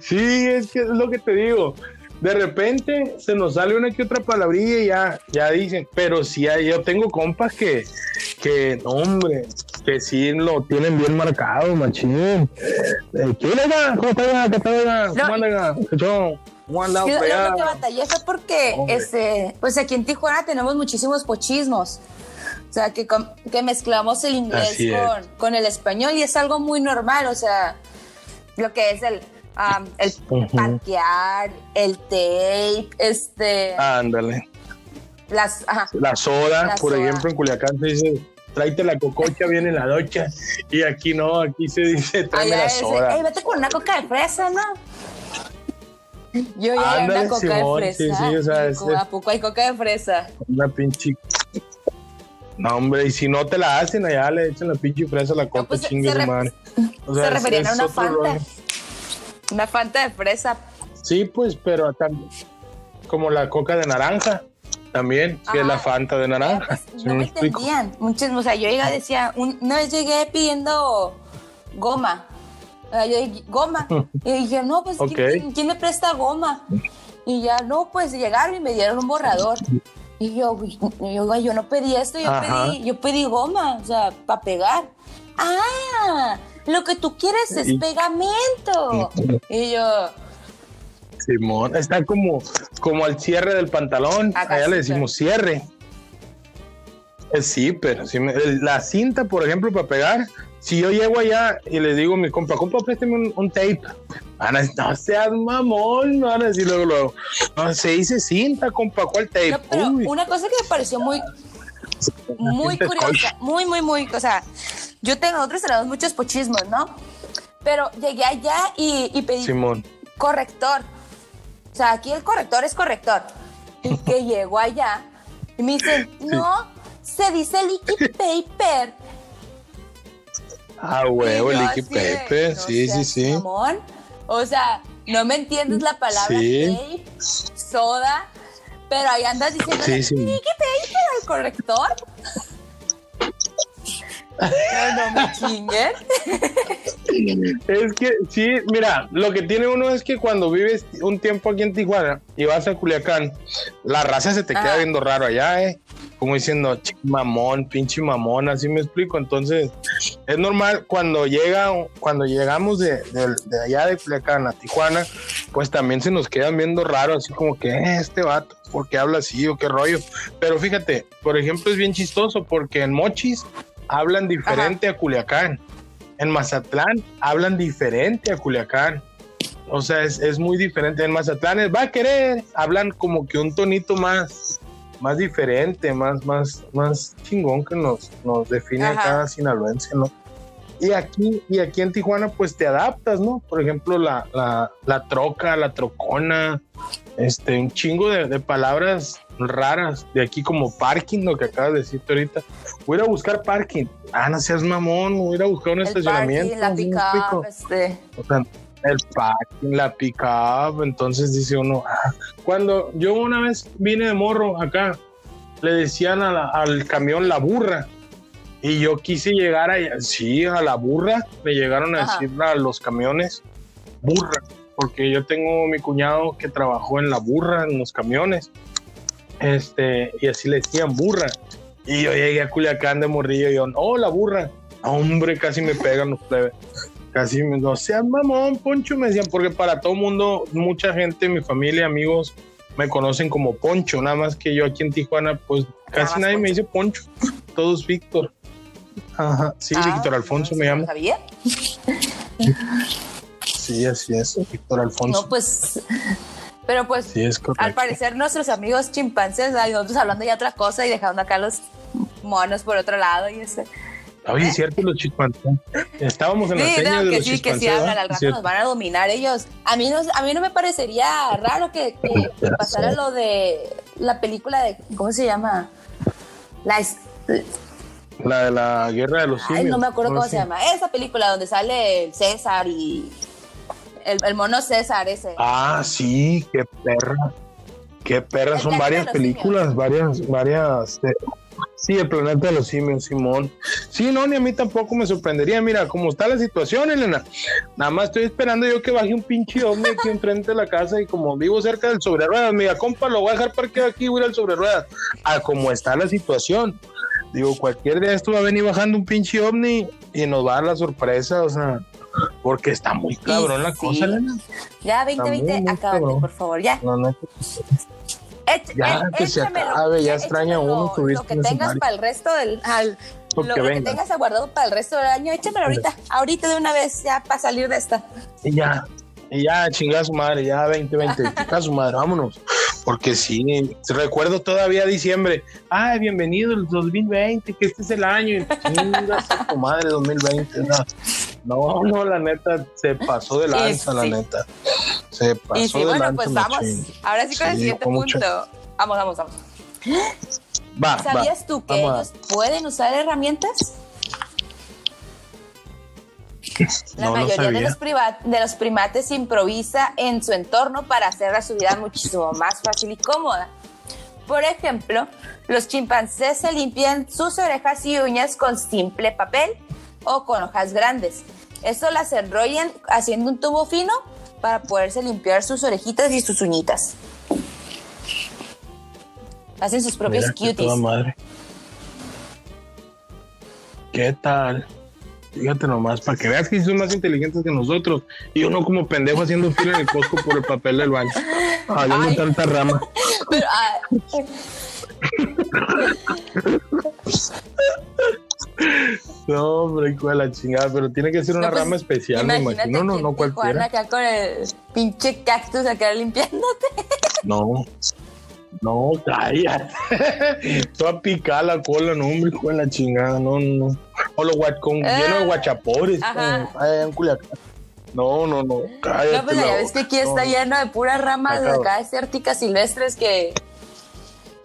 sí, es que es lo que te digo. De repente se nos sale una que otra palabrilla y ya, ya dicen, pero sí, yo tengo compas que, que, hombre, que sí lo tienen bien marcado, machín. Eh, ¿Qué le ¿Cómo está? ¿Qué tal? ¿Cómo anda? ¿Cómo anda? Yo, lo que batallé fue porque, este, pues aquí en Tijuana tenemos muchísimos pochismos. O sea, que, que mezclamos el inglés con, con el español y es algo muy normal. O sea, lo que es el, el parquear, el tape, este. Ándale. Las, La soda, por ejemplo, en Culiacán se dice tráete la cococha, viene la docha. Y aquí no, aquí se dice tráeme la soda. vete con una coca de fresa, ¿no? Yo ya una coca de fresa. Sí, sí, o sea, es, ¿A poco hay coca de fresa? Una pinche. No, hombre, y si no te la hacen, allá le echan la pinche fresa a la coca, pues, chingue se referían a una Fanta. Una Fanta de fresa. Sí, pues, pero como la coca de naranja también, que es la Fanta de naranja. Pues, no me entendían. Muchos, o sea, yo llegué, decía, una vez llegué pidiendo goma. Yo dije, goma. Y dije, no, pues, ¿quién, me presta goma? Y ya, no, pues llegaron y me dieron un borrador. Y yo, yo, yo no pedí esto, yo pedí, yo pedí goma, o sea, para pegar. Ah, lo que tú quieres es pegamento. y yo... Simón, está como, como al cierre del pantalón. Allá le decimos cierre. Es zipper. la cinta, por ejemplo, para pegar. Si yo llego allá y le digo a mi compa, compa, présteme un, tape. Van a no seas mamón, van a decir luego, luego. No, se dice cinta, compa, ¿cuál tape? una cosa que me pareció muy, muy curiosa, muy, muy, muy, o sea, yo tengo, nosotros tenemos muchos pochismos, ¿no? Pero llegué allá y, pedí Simón. corrector. O sea, aquí el corrector es corrector. Y que llegó allá y me dicen, no, se dice liquid paper. Ah, huevo, liquid paper, sí, sí, sí. O sea, no me entiendes la palabra tape, soda, pero ahí andas diciendo, sí, sí. liquid paper, corrector? No, no me chinguen. Es que sí, mira, lo que tiene uno es que cuando vives un tiempo aquí en Tijuana y vas a Culiacán, la raza se te queda Ah. viendo raro allá, ¿eh? Como diciendo, "Ch, mamón, pinche mamón, así me explico. Entonces, es normal cuando llega, cuando llegamos de, de- de allá de Culiacán a Tijuana, pues también se nos quedan viendo raro, así como que "Eh, este vato, ¿por qué habla así o qué rollo? Pero fíjate, por ejemplo, es bien chistoso porque en Mochis hablan diferente a Culiacán. En Mazatlán hablan diferente a Culiacán. O sea, es, es muy diferente. En Mazatlán es, va a querer, hablan como que un tonito más, más diferente, más, más, más chingón que nos, nos define a cada sinaloense, ¿no? Y aquí, y aquí en Tijuana, pues te adaptas, ¿no? Por ejemplo, la, la, la troca, la trocona, este, un chingo de, de palabras raras de aquí como parking, lo que acabas de decirte ahorita. Voy a ir a buscar parking. Ah, no seas mamón, voy a ir a buscar un El estacionamiento. parking, la ¿sí me pick explico? este. O sea, el parking, la pick-up, entonces dice uno, ah, cuando yo una vez vine de morro acá, le decían a la- al camión la burra, y yo quise llegar a, sí, a la burra, le llegaron a Ajá. decir a los camiones, burra, porque yo tengo mi cuñado que trabajó en la burra, en los camiones, este, y así le decían burra, y yo llegué a Culiacán de morrillo y yo, oh, la burra, hombre, casi me pegan los plebes. Casi me, no seas mamón, Poncho, me decían, porque para todo mundo, mucha gente, mi familia, amigos, me conocen como Poncho, nada más que yo aquí en Tijuana, pues casi nadie me dice Poncho, todos Víctor. Ajá, sí, Ah, Víctor Alfonso no, me llama. sabía. Sí, así es, Víctor Alfonso. No, pues. Pero pues, sí, al parecer, nuestros amigos chimpancés, ay, nosotros hablando ya otra cosa y dejando acá los monos por otro lado y ese. Oye, es cierto, los chimpancés. Estábamos en la Sí, seña no, de que los sí, que sí hablan, al rato nos van a dominar ellos. A mí no, a mí no me parecería raro que, que- que Ya pasara lo de la película de, ¿cómo se llama? La, es- La de la guerra de los simios. ay, no me acuerdo cómo se llama. Esa película donde sale César y el, el mono César ese. Ah, sí, qué perra. Qué perra, son varias películas, varias, varias. eh, sí, el planeta de los simios, Simón. Sí, no, ni a mí tampoco me sorprendería. Mira, cómo está la situación, Elena. Nada más estoy esperando yo que baje un pinche ovni aquí enfrente de la casa y como vivo cerca del sobre ruedas, mira, compa, lo voy a dejar parqueado aquí, voy a ir al sobre ruedas. A cómo está la situación. Digo, cualquier día esto va a venir bajando un pinche ovni y nos va a dar la sorpresa, o sea, porque está muy cabrón la sí. cosa, Elena. Ya, Está 2020, muy, muy acábate, por favor, ya. No, no, Ech- Ya, que se acabe, ya extraña uno subirse Lo que en ese tengas para el resto del. al- Lo lo, que que tengas aguardado para el resto del año, échamelo ahorita, ahorita de una vez, ya para salir de esta. Y ya, y ya, chingada su madre, ya 2020, chingada su madre, vámonos. Porque sí, recuerdo todavía diciembre, ay, bienvenido el 2020, que este es el año, y chinga su madre 2020. No, no, no, la neta, se pasó de lanza, la sí. neta. Se pasó y sí, de bueno, lanza. pues vamos. machín. Ahora sí con el siguiente mucho- punto. Vamos, vamos, vamos. Va, ¿Sabías va, tú que ellos pueden usar herramientas? La No, no mayoría de los, priva- de los primates improvisa en su entorno para hacer la su vida muchísimo más fácil y cómoda. Por ejemplo, los chimpancés se limpian sus orejas y uñas con simple papel o con hojas grandes. Esto las enrollan haciendo un tubo fino para poderse limpiar sus orejitas y sus uñitas. Hacen sus propios Mira cuties. toda madre. ¿Qué tal? Fíjate nomás, para que veas que son más inteligentes que nosotros. Y uno como pendejo haciendo fila en el Costco por el papel del baño. Habiendo Ay. tanta rama. Pero, ah, No, hombre, hijo de la chingada, pero tiene que ser una No, pues, rama especial, me imagino. No, no, no cualquiera. acá con el pinche cactus acá limpiándote. No. No, calla. Toda picada la cola, no, hombre, hijo de la chingada, no, no. O los guach- con, Ah. lleno de guachapores. Ajá. Culiacán. No, no, no, cállate. No, pues ya ves que aquí no. está lleno de puras ramas cabrón. acá desérticas silvestres que.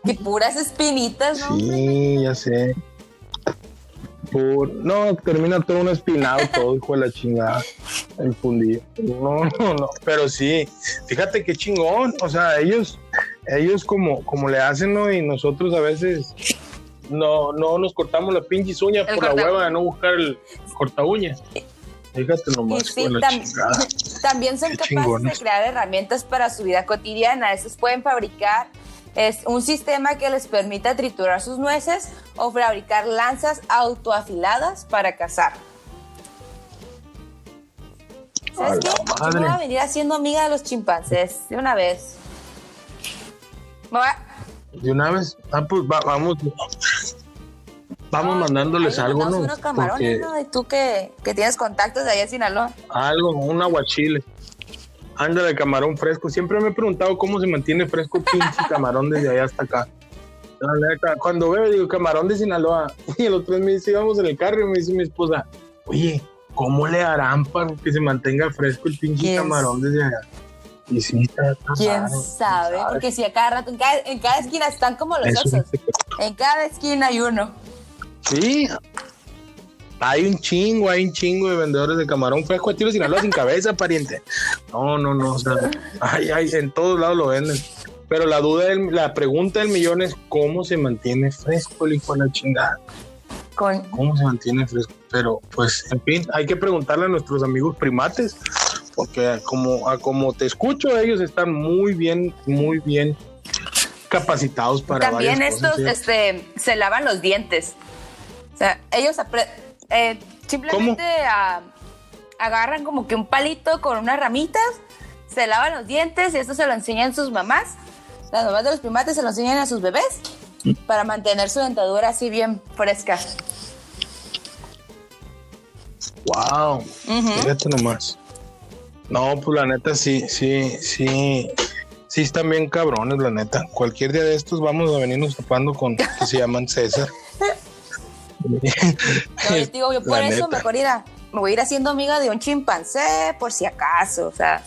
que puras espinitas, ¿no? Sí, ya sé. Por... No, termina todo un espinado, todo, hijo de la chingada. El fundido. No, no, no. Pero sí, fíjate qué chingón. O sea, ellos, ellos como, como le hacen, ¿no? Y nosotros a veces, no, no nos cortamos la pinche uña por la hueva de no buscar el corta uñas. Fíjate nomás. Sí, también son capaces de crear herramientas para su vida cotidiana. Estos pueden fabricar es un sistema que les permite triturar sus nueces o fabricar lanzas autoafiladas para cazar. ¿Sabes qué? Yo voy a venir haciendo amiga de los chimpancés de una vez. De una vez. Ah, pues vamos. Vamos mandándoles algo, ¿no? Unos camarones, ¿no? Y tú que, que, tienes contactos de allá en Sinaloa. Algo, un aguachile. Anda de camarón fresco. Siempre me he preguntado cómo se mantiene fresco el pinche camarón desde allá hasta acá. Cuando veo, digo, camarón de Sinaloa. Y el otro día me dice, íbamos en el carro y me dice mi esposa, oye, ¿cómo le harán para que se mantenga fresco el pinche camarón desde allá? Y sí, está, ¿Quién, sabe? Porque si a cada rato, en cada, esquina están como los osos. En cada esquina hay uno. Sí, hay un chingo, hay un chingo de vendedores de camarón fresco estilo Sinaloa sin cabeza, pariente. No, no, no. O sea, hay, hay, en todos lados lo venden. Pero la duda, la pregunta del millón es cómo se mantiene fresco el hijo de la chingada. ¿Cómo se mantiene fresco? Pero, pues, en fin, hay que preguntarle a nuestros amigos primates, porque como, a como te escucho, ellos están muy bien, muy bien capacitados para También estos este, se lavan los dientes. O sea, ellos eh, simplemente agarran como que un palito con unas ramitas, se lavan los dientes y esto se lo enseñan sus mamás. Las mamás de los primates se lo enseñan a sus bebés para mantener su dentadura así bien fresca. Wow, fíjate nomás. No, pues la neta sí, sí, sí, sí están bien cabrones, la neta. Cualquier día de estos vamos a venirnos topando con que se llaman César. yo digo, yo por eso mejor ir me voy a ir haciendo amiga de un chimpancé, por si acaso. O sea,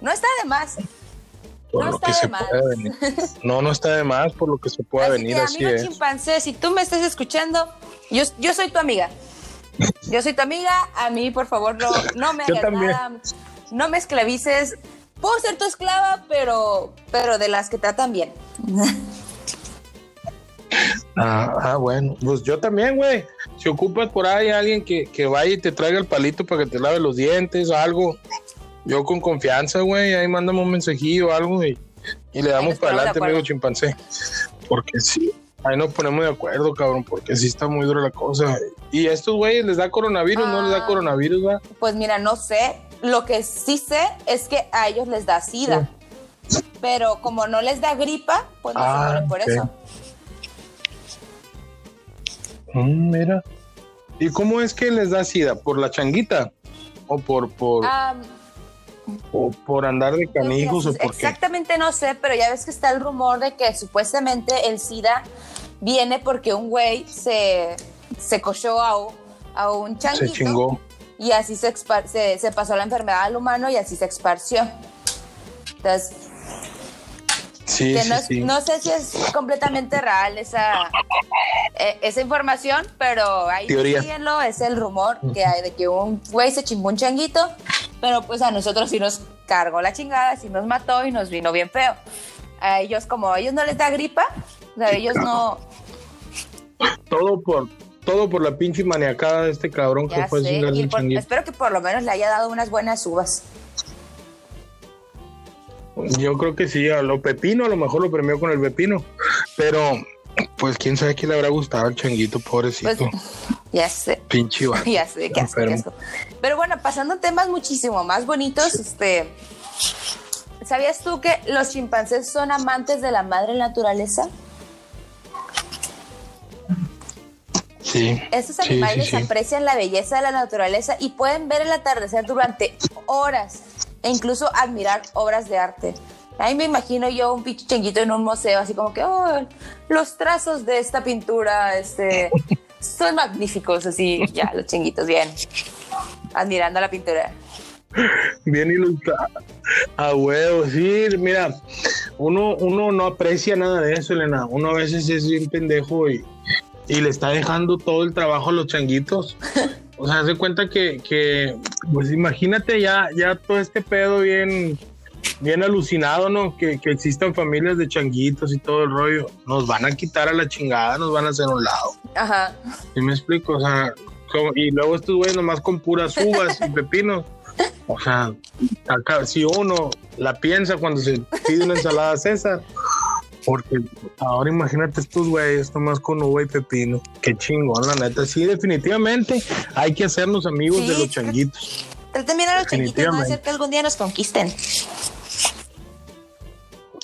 no está de más. no está de más. No, no está de más por lo que se pueda venir. así amigo chimpancé, si tú me estás escuchando, yo, yo soy tu amiga. Yo soy tu amiga. A mí, por favor, no, no me hagas nada. No me esclavices. Puedo ser tu esclava, pero, pero de las que tratan bien. Ah, ah, bueno, pues yo también, güey. Si ocupas por ahí a alguien que, que vaya y te traiga el palito para que te lave los dientes o algo, yo con confianza, güey, ahí mándame un mensajillo o algo y, y le damos para adelante, amigo chimpancé. Porque sí, ahí nos ponemos de acuerdo, cabrón, porque sí está muy dura la cosa. ¿Y a estos güeyes les da coronavirus? ¿No les da ah, coronavirus, güey? Pues mira, no sé. Lo que sí sé es que a ellos les da sida. Pero como no les da gripa, pues no se ah, mueren por eso. Mm, mira. ¿Y cómo es que les da sida? ¿Por la changuita? ¿O por, por, o por andar de canijos? o por exactamente no sé, pero ya ves que está el rumor de que supuestamente el sida viene porque un güey se, se cochó a, a un changuito. Se chingó. Y así se, se, se pasó la enfermedad al humano y así se esparció. Entonces, no, sé si es completamente real esa, eh, esa información, pero ahí síguenlo, es el rumor que hay de que un güey se chingó un changuito, pero pues a nosotros sí nos cargó la chingada, sí nos mató y nos vino bien feo. A ellos, como a ellos no les da gripa, o sea, ellos no... Todo por, todo por la pinche maniacada de este cabrón que fue Espero que por lo menos le haya dado unas buenas uvas. Yo creo que sí, a lo pepino, a lo mejor lo premió con el pepino, pero pues quién sabe qué le habrá gustado al changuito, pobrecito. Pues, ya sé. Pinche Ya sé, qué Pero bueno, pasando a temas muchísimo más bonitos, este. ¿Sabías tú que los chimpancés son amantes de la madre naturaleza? Sí. Estos animales aprecian la belleza de la naturaleza y pueden ver el atardecer durante horas e incluso admirar obras de arte. Ahí me imagino yo un pinche changuito en un museo, así como que, oh, los trazos de esta pintura este, son magníficos, así, ya, los chinguitos, bien, admirando la pintura. Bien ilustrada. A huevo, sí, mira, uno, uno no aprecia nada de eso, Elena. Uno a veces es bien pendejo y, y le está dejando todo el trabajo a los changuitos. O sea, hace cuenta que, que, pues imagínate ya, ya todo este pedo bien, bien alucinado, ¿no? Que, que existan familias de changuitos y todo el rollo. Nos van a quitar a la chingada, nos van a hacer un lado. Ajá. ¿Sí me explico? O sea, como- y luego estos güeyes nomás con puras uvas y pepinos. O sea, acá, si uno la piensa cuando se pide una ensalada César, porque ahora imagínate estos güeyes nomás con uva y pepino. Qué chingón, la neta. Sí, definitivamente hay que hacernos amigos Sí, de los changuitos. Traten bien a los changuitos, no ser que algún día nos conquisten.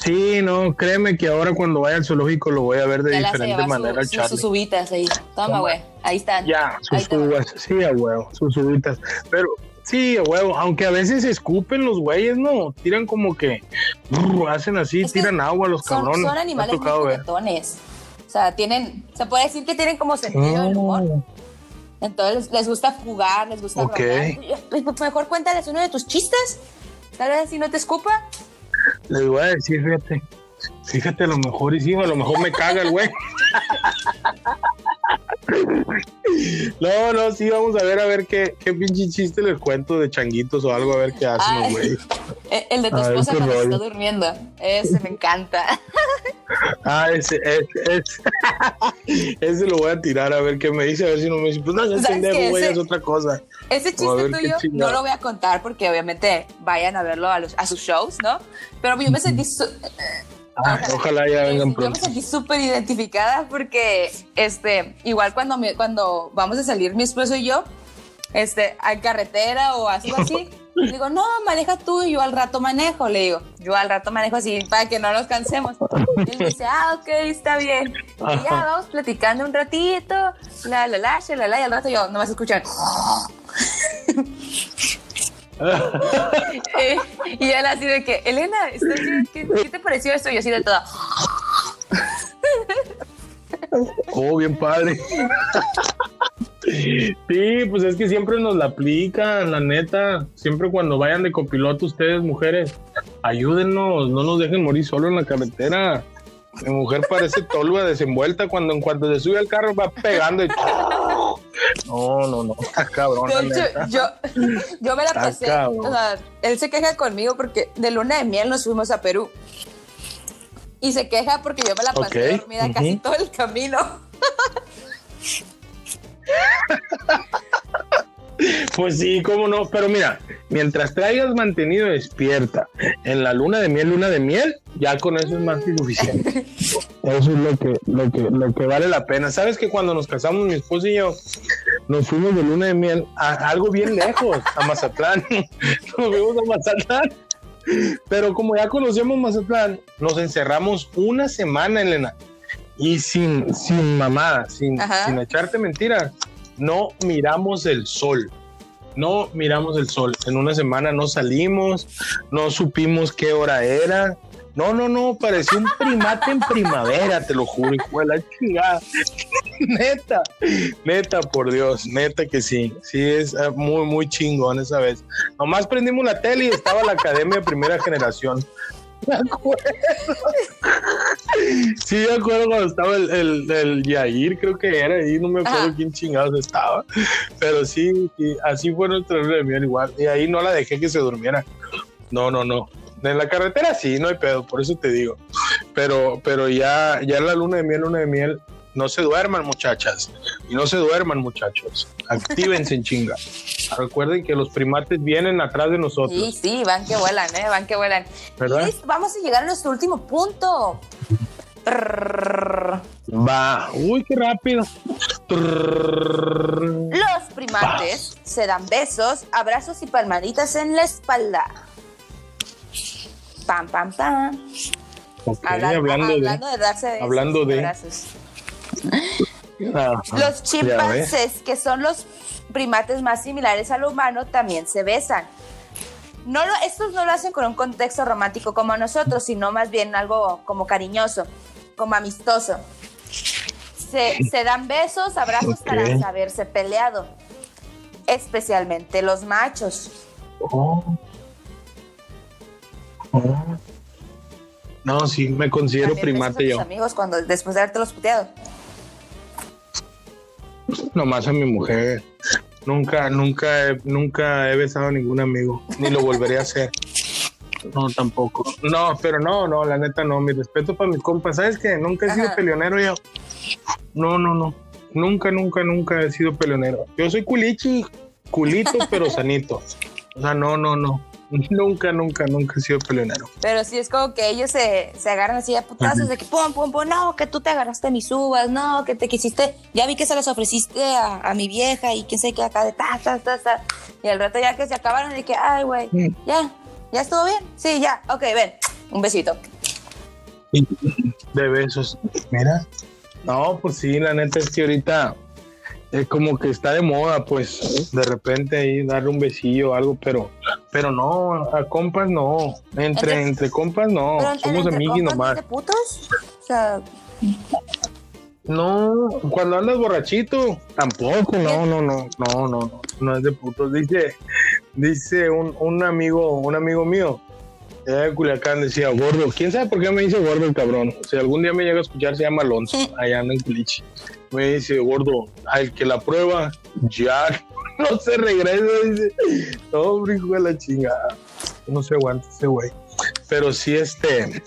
Sí, no, créeme que ahora cuando vaya al zoológico lo voy a ver de Ya diferente manera su- sus uvitas ahí. Toma, güey. Ahí están. Ya, sus uvas, sí, a huevo, sus uvitas. Pero sí, a huevo, aunque a veces escupen los güeyes, ¿no? Tiran como que brr, hacen así, Es tiran agua los Son, cabrones. son animales muy juguetones. O sea, tienen, se puede decir que tienen como sentido del humor. Oh, Entonces les gusta jugar, les gusta Ok. bromear. Mejor cuéntales uno de tus chistes. Tal vez si no te escupa. les voy a decir, fíjate. Fíjate, a lo mejor y sí, a lo mejor me caga el güey. No, no, sí, vamos a ver, a ver qué, qué pinche chiste les cuento de changuitos o algo, a ver qué hacen los güeyes. El de tu A esposa cuando rollo. está durmiendo. Ese me encanta. Ah, ese, ese, ese, ese lo voy a tirar a ver qué me dice, a ver si no me dice, pues no, ya ¿Sabes pendejo, qué? güey, es otra cosa. Ese chiste tuyo no lo voy a contar porque obviamente vayan a verlo a, los, a sus shows, ¿no? Pero yo me sentí su- Ah, ojalá ya vengan pronto. sentí súper identificada porque, este, igual cuando, me- cuando vamos a salir mi esposo y yo, este, a carretera o algo así, le digo, no, maneja tú y yo al rato manejo, le digo, yo al rato manejo así para que no nos cansemos. Y él me dice, ah, ok, está bien. Y ya vamos platicando un ratito, la, la, la, la, la, y al rato yo nomás escuchan. Eh, y él así de que, Elena. ¿Qué, qué te pareció esto? Y así de toda. Oh, bien padre. Sí, pues es que siempre nos la aplican, la neta. Siempre cuando vayan de copiloto ustedes, mujeres, ayúdennos, no nos dejen morir solo en la carretera. Mi mujer parece tolva desenvuelta cuando en cuanto se sube al carro va pegando y... No, no, no, está cabrón, la De hecho, neta. yo, yo me la pasé. O sea, él se queja conmigo porque de luna de miel nos fuimos a Perú. Y se queja porque yo me la pasé dormida casi todo el camino. Pues sí, cómo no, pero mira, mientras te hayas mantenido despierta en la luna de miel, luna de miel, ya con eso es más que suficiente. Eso es lo que, lo que, lo que vale la pena. Sabes que cuando nos casamos, mi esposo y yo, nos fuimos de luna de miel a algo bien lejos, a Mazatlán. Nos fuimos a Mazatlán. Pero como ya conocemos Mazatlán, nos encerramos una semana, Elena. Y sin, sin mamada, sin, Ajá. sin echarte mentiras, no miramos el sol. No miramos el sol. En una semana no salimos, no supimos qué hora era. No, no, no, parecía un primate en primavera, te lo juro, hijo de la chingada. neta, neta, por Dios, neta que sí. Sí, es eh, muy, muy chingón esa vez. Nomás prendimos la tele y estaba la academia de primera generación. Me acuerdo. Sí, me acuerdo cuando estaba el, el, el Yair, creo que era ahí, no me acuerdo Ajá. quién chingados estaba. Pero sí, sí, así fue nuestra luna de miel igual. Y ahí no la dejé que se durmiera. No, no, no. En la carretera sí, no hay pedo, por eso te digo. Pero, pero ya, ya la luna de miel, luna de miel, no se duerman, muchachas. Y no se duerman, muchachos. Actívense en chinga. Recuerden que los primates vienen atrás de nosotros. Sí, sí, van que vuelan, ¿eh? Van que vuelan. ¿Verdad? Y vamos a llegar a nuestro último punto. Va. Uy, qué rápido. Los primates se dan besos, abrazos y palmaditas en la espalda. Pam, pam, pam. Ok, Habla- hablando, hablando de, darse besos hablando de- abrazos. Ajá, Los chimpancés, que son los primates más similares al humano, también se besan. No lo, estos no lo hacen con un contexto romántico como nosotros, sino más bien algo como cariñoso, como amistoso. Se, se dan besos, abrazos para saberse peleado, especialmente los machos. Oh. Oh. No, sí, me considero primate yo. amigos cuando después de haberte los puteado. Nomás a mi mujer. Nunca, nunca, he- nunca he besado a ningún amigo, ni lo volveré a hacer. no, tampoco. No, pero no, no, la neta no. Mi respeto para mis compas. ¿Sabes qué? Nunca he sido peleonero yo. No, no, no. Nunca, nunca, nunca he sido peleonero. Yo soy culichi, culito, pero sanito. O sea, no, no, no. Nunca, nunca, nunca he sido peleonero. Pero sí es como que ellos se, se agarran así a putazos de que pum, pum, pum, no, que tú te agarraste mis uvas, no, que te quisiste, ya vi que se las ofreciste a, a mi vieja y quién sé qué acá de ta, ta, ta, ta. Y al rato ya que se acabaron de que, ay, güey, mm. ya, ya estuvo bien. Sí, ya, ok, ven, un besito. De besos. Mira. No, pues sí, la neta es que ahorita es como que está de moda, pues, de repente ahí darle un besillo o algo, pero, pero no, a compas no, entre, entre, compas no, somos amigos nomás. de putos? O sea... No, cuando andas borrachito, tampoco, no, no, no, no, no, no, es de putos. Dice, dice un, un amigo, un amigo mío, de Culiacán decía gordo. ¿Quién sabe por qué me dice gordo el cabrón? Si algún día me llega a escuchar, se llama Alonso, allá en Culich me dice, gordo, al que la prueba, ya no se regresa, dice, no, hijo de la chingada, no se aguanta ese güey. Pero sí, este,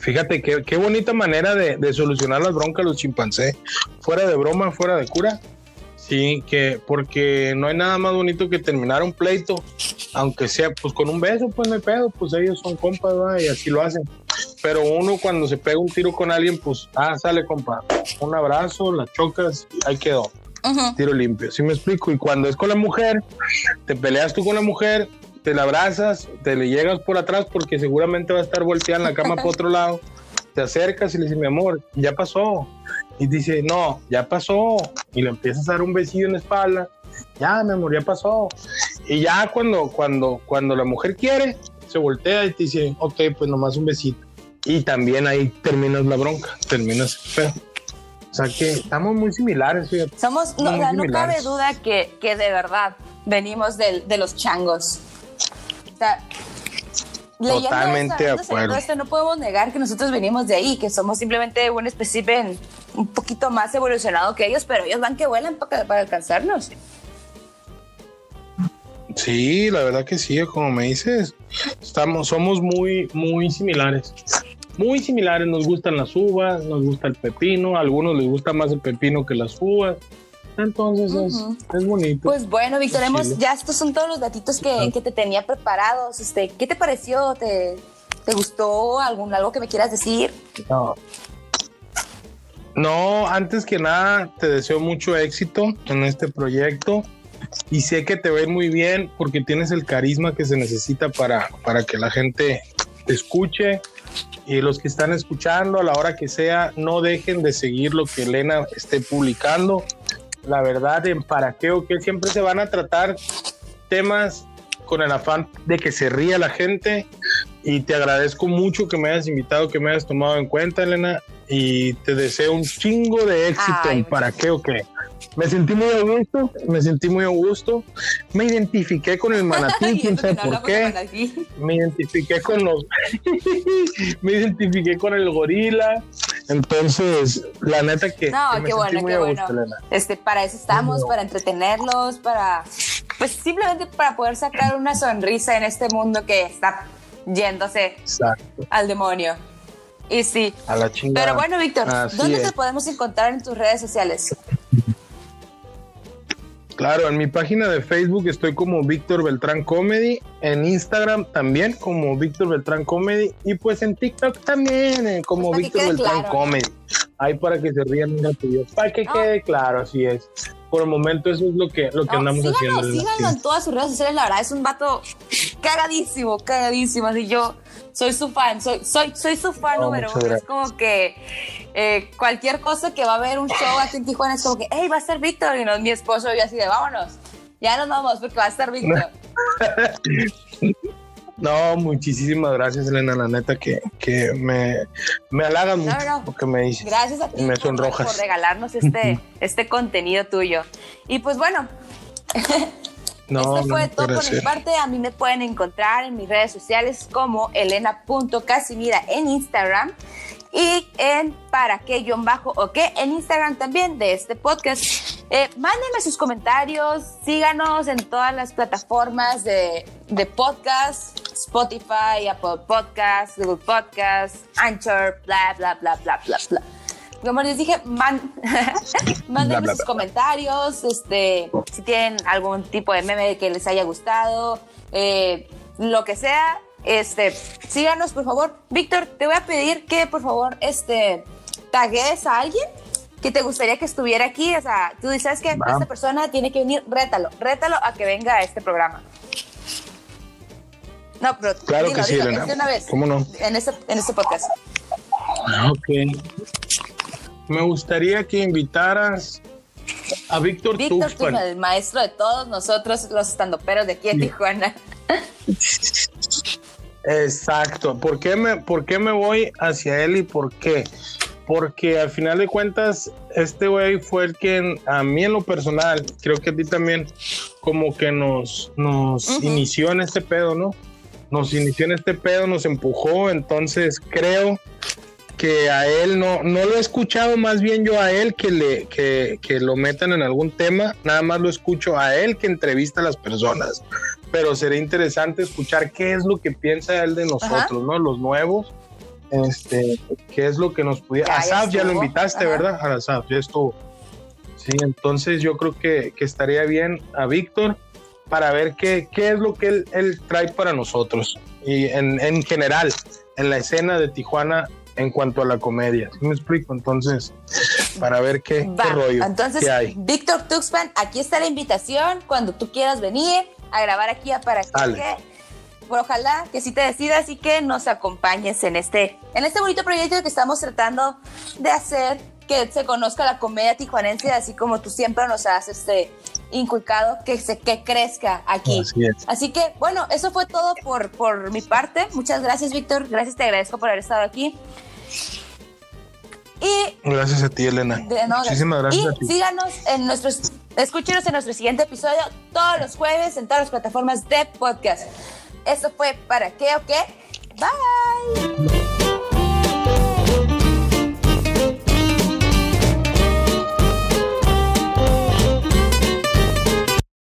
fíjate qué, qué bonita manera de, de, solucionar las broncas los chimpancés, fuera de broma, fuera de cura. Sí, que porque no hay nada más bonito que terminar un pleito, aunque sea pues con un beso, pues no hay pedo, pues ellos son compas y así lo hacen. Pero uno cuando se pega un tiro con alguien, pues, ah, sale compa, un abrazo, la chocas, ahí quedó. Tiro limpio, ¿sí me explico? Y cuando es con la mujer, te peleas tú con la mujer, te la abrazas, te le llegas por atrás porque seguramente va a estar volteada en la cama por otro lado, te acercas y le dices, mi amor, ya pasó, y dice, no, ya pasó. Y le empiezas a dar un besillo en la espalda. Ya, mi amor, ya pasó. Y ya cuando, cuando, cuando la mujer quiere, se voltea y te dice, ok, pues nomás un besito. Y también ahí terminas la bronca, terminas feo. O sea que estamos muy similares, Somos, no, no cabe duda que, que, de verdad venimos de, de los changos. O sea, Totalmente de acuerdo. Esto, no podemos negar que nosotros venimos de ahí, que somos simplemente un espécimen un poquito más evolucionado que ellos, pero ellos van que vuelan para, para alcanzarnos. Sí, la verdad que sí, como me dices, estamos, somos muy, muy similares. Muy similares, nos gustan las uvas, nos gusta el pepino, a algunos les gusta más el pepino que las uvas. Entonces es, bonito. Pues bueno, Víctor, ya estos son todos los datitos que, que, te tenía preparados. Este, ¿Qué te pareció? ¿Te, te gustó algún, algo que me quieras decir? No. No, antes que nada, te deseo mucho éxito en este proyecto y sé que te va muy bien porque tienes el carisma que se necesita para, para que la gente te escuche y los que están escuchando a la hora que sea, no dejen de seguir lo que Elena esté publicando. La verdad, en para qué o qué siempre se van a tratar temas con el afán de que se ría la gente y te agradezco mucho que me hayas invitado, que me hayas tomado en cuenta, Elena y te deseo un chingo de éxito en para qué o qué. Me sentí muy a gusto, me sentí muy a gusto. Me identifiqué con el manatí, quién sabe por qué. Me identifiqué con los. me identifiqué con el gorila. Entonces, la neta que. No, qué bueno, qué bueno. Este, para eso estamos, para entretenerlos, para. Pues simplemente para poder sacar una sonrisa en este mundo que está yéndose al demonio. Y sí. A la chingada. Pero bueno, Víctor, ¿dónde te podemos encontrar en tus redes sociales? Claro, en mi página de Facebook estoy como Víctor Beltrán Comedy, en Instagram también como Víctor Beltrán Comedy y pues en TikTok también eh, como Víctor Beltrán Comedy. Ahí para que se rían un ratillo, para que quede claro, así es. Por el momento eso es lo que, lo que andamos haciendo. Síganlo en todas sus redes sociales, la verdad es un vato cagadísimo, cagadísimo, así yo soy su fan, soy, soy, soy su fan número uno. Es como que eh, cualquier cosa que va a haber un show aquí en Tijuana es como que, hey, va a ser Víctor. Y no, mi esposo y así de, vámonos, ya nos vamos porque va a estar Víctor. No, muchísimas gracias, Elena. La neta que, que me, me halagan mucho porque me dices. Gracias a ti me por, por, regalarnos este, este contenido tuyo. Y pues bueno, Esto fue todo por mi parte. A mí me pueden encontrar en mis redes sociales como elena.casimira en Instagram y en para qué guion bajo o qué en Instagram también de este podcast. Eh, mándenme sus comentarios, síganos en todas las plataformas de, de podcast, Spotify, Apple Podcasts, Google Podcasts, Anchor, bla, bla, bla, bla, bla, bla. Como les dije, man, manden sus comentarios, este, si tienen algún tipo de meme que les haya gustado, eh, lo que sea, este, síganos por favor. Víctor, te voy a pedir que por favor, este, tagues a alguien que te gustaría que estuviera aquí. O sea, tú dices que esta persona tiene que venir, rétalo, rétalo a que venga a este programa. No, pero claro que sí, Elena. una vez. ¿Cómo no? En este, en este podcast. Ah, ok. Me gustaría que invitaras a Víctor Víctor Tuxpan, el maestro de todos nosotros, los estandoperos de aquí en Tijuana. Exacto. ¿Por qué, me, ¿Por qué me voy hacia él y por qué? Porque al final de cuentas, este güey fue el que a mí en lo personal, creo que a ti también, como que nos, nos inició en este pedo, ¿no? Nos inició en este pedo, nos empujó, entonces creo que a él no, no lo he escuchado más bien yo a él que, le, que, que lo metan en algún tema, nada más lo escucho a él que entrevista a las personas pero sería interesante escuchar qué es lo que piensa él de nosotros, ¿no? Los nuevos, este, qué es lo que nos pudiera... Asaf ya lo invitaste, ¿verdad? A Asaf, ya estuvo. Sí, entonces yo creo que, que estaría bien a Víctor para ver qué, qué es lo que él, él trae para nosotros y en, en, general en la escena de Tijuana en cuanto a la comedia. ¿Sí me explico? Entonces, para ver qué, qué rollo. Entonces, hay. Víctor Tuxpan, aquí está la invitación cuando tú quieras venir a grabar aquí a para que ojalá que sí te decidas y que nos acompañes en este, en este bonito proyecto que estamos tratando de hacer, que se conozca la comedia tijuanense, así como tú siempre nos has este, inculcado, que, se, que crezca aquí. Así, que, bueno, eso fue todo por, por mi parte. Muchas gracias, Víctor. Gracias, te agradezco por haber estado aquí. Y gracias a ti, Elena. Muchísimas gracias y a ti. Síganos en nuestros, escúchenos en nuestro siguiente episodio todos los jueves en todas las plataformas de podcast. Eso fue para qué o qué. Bye.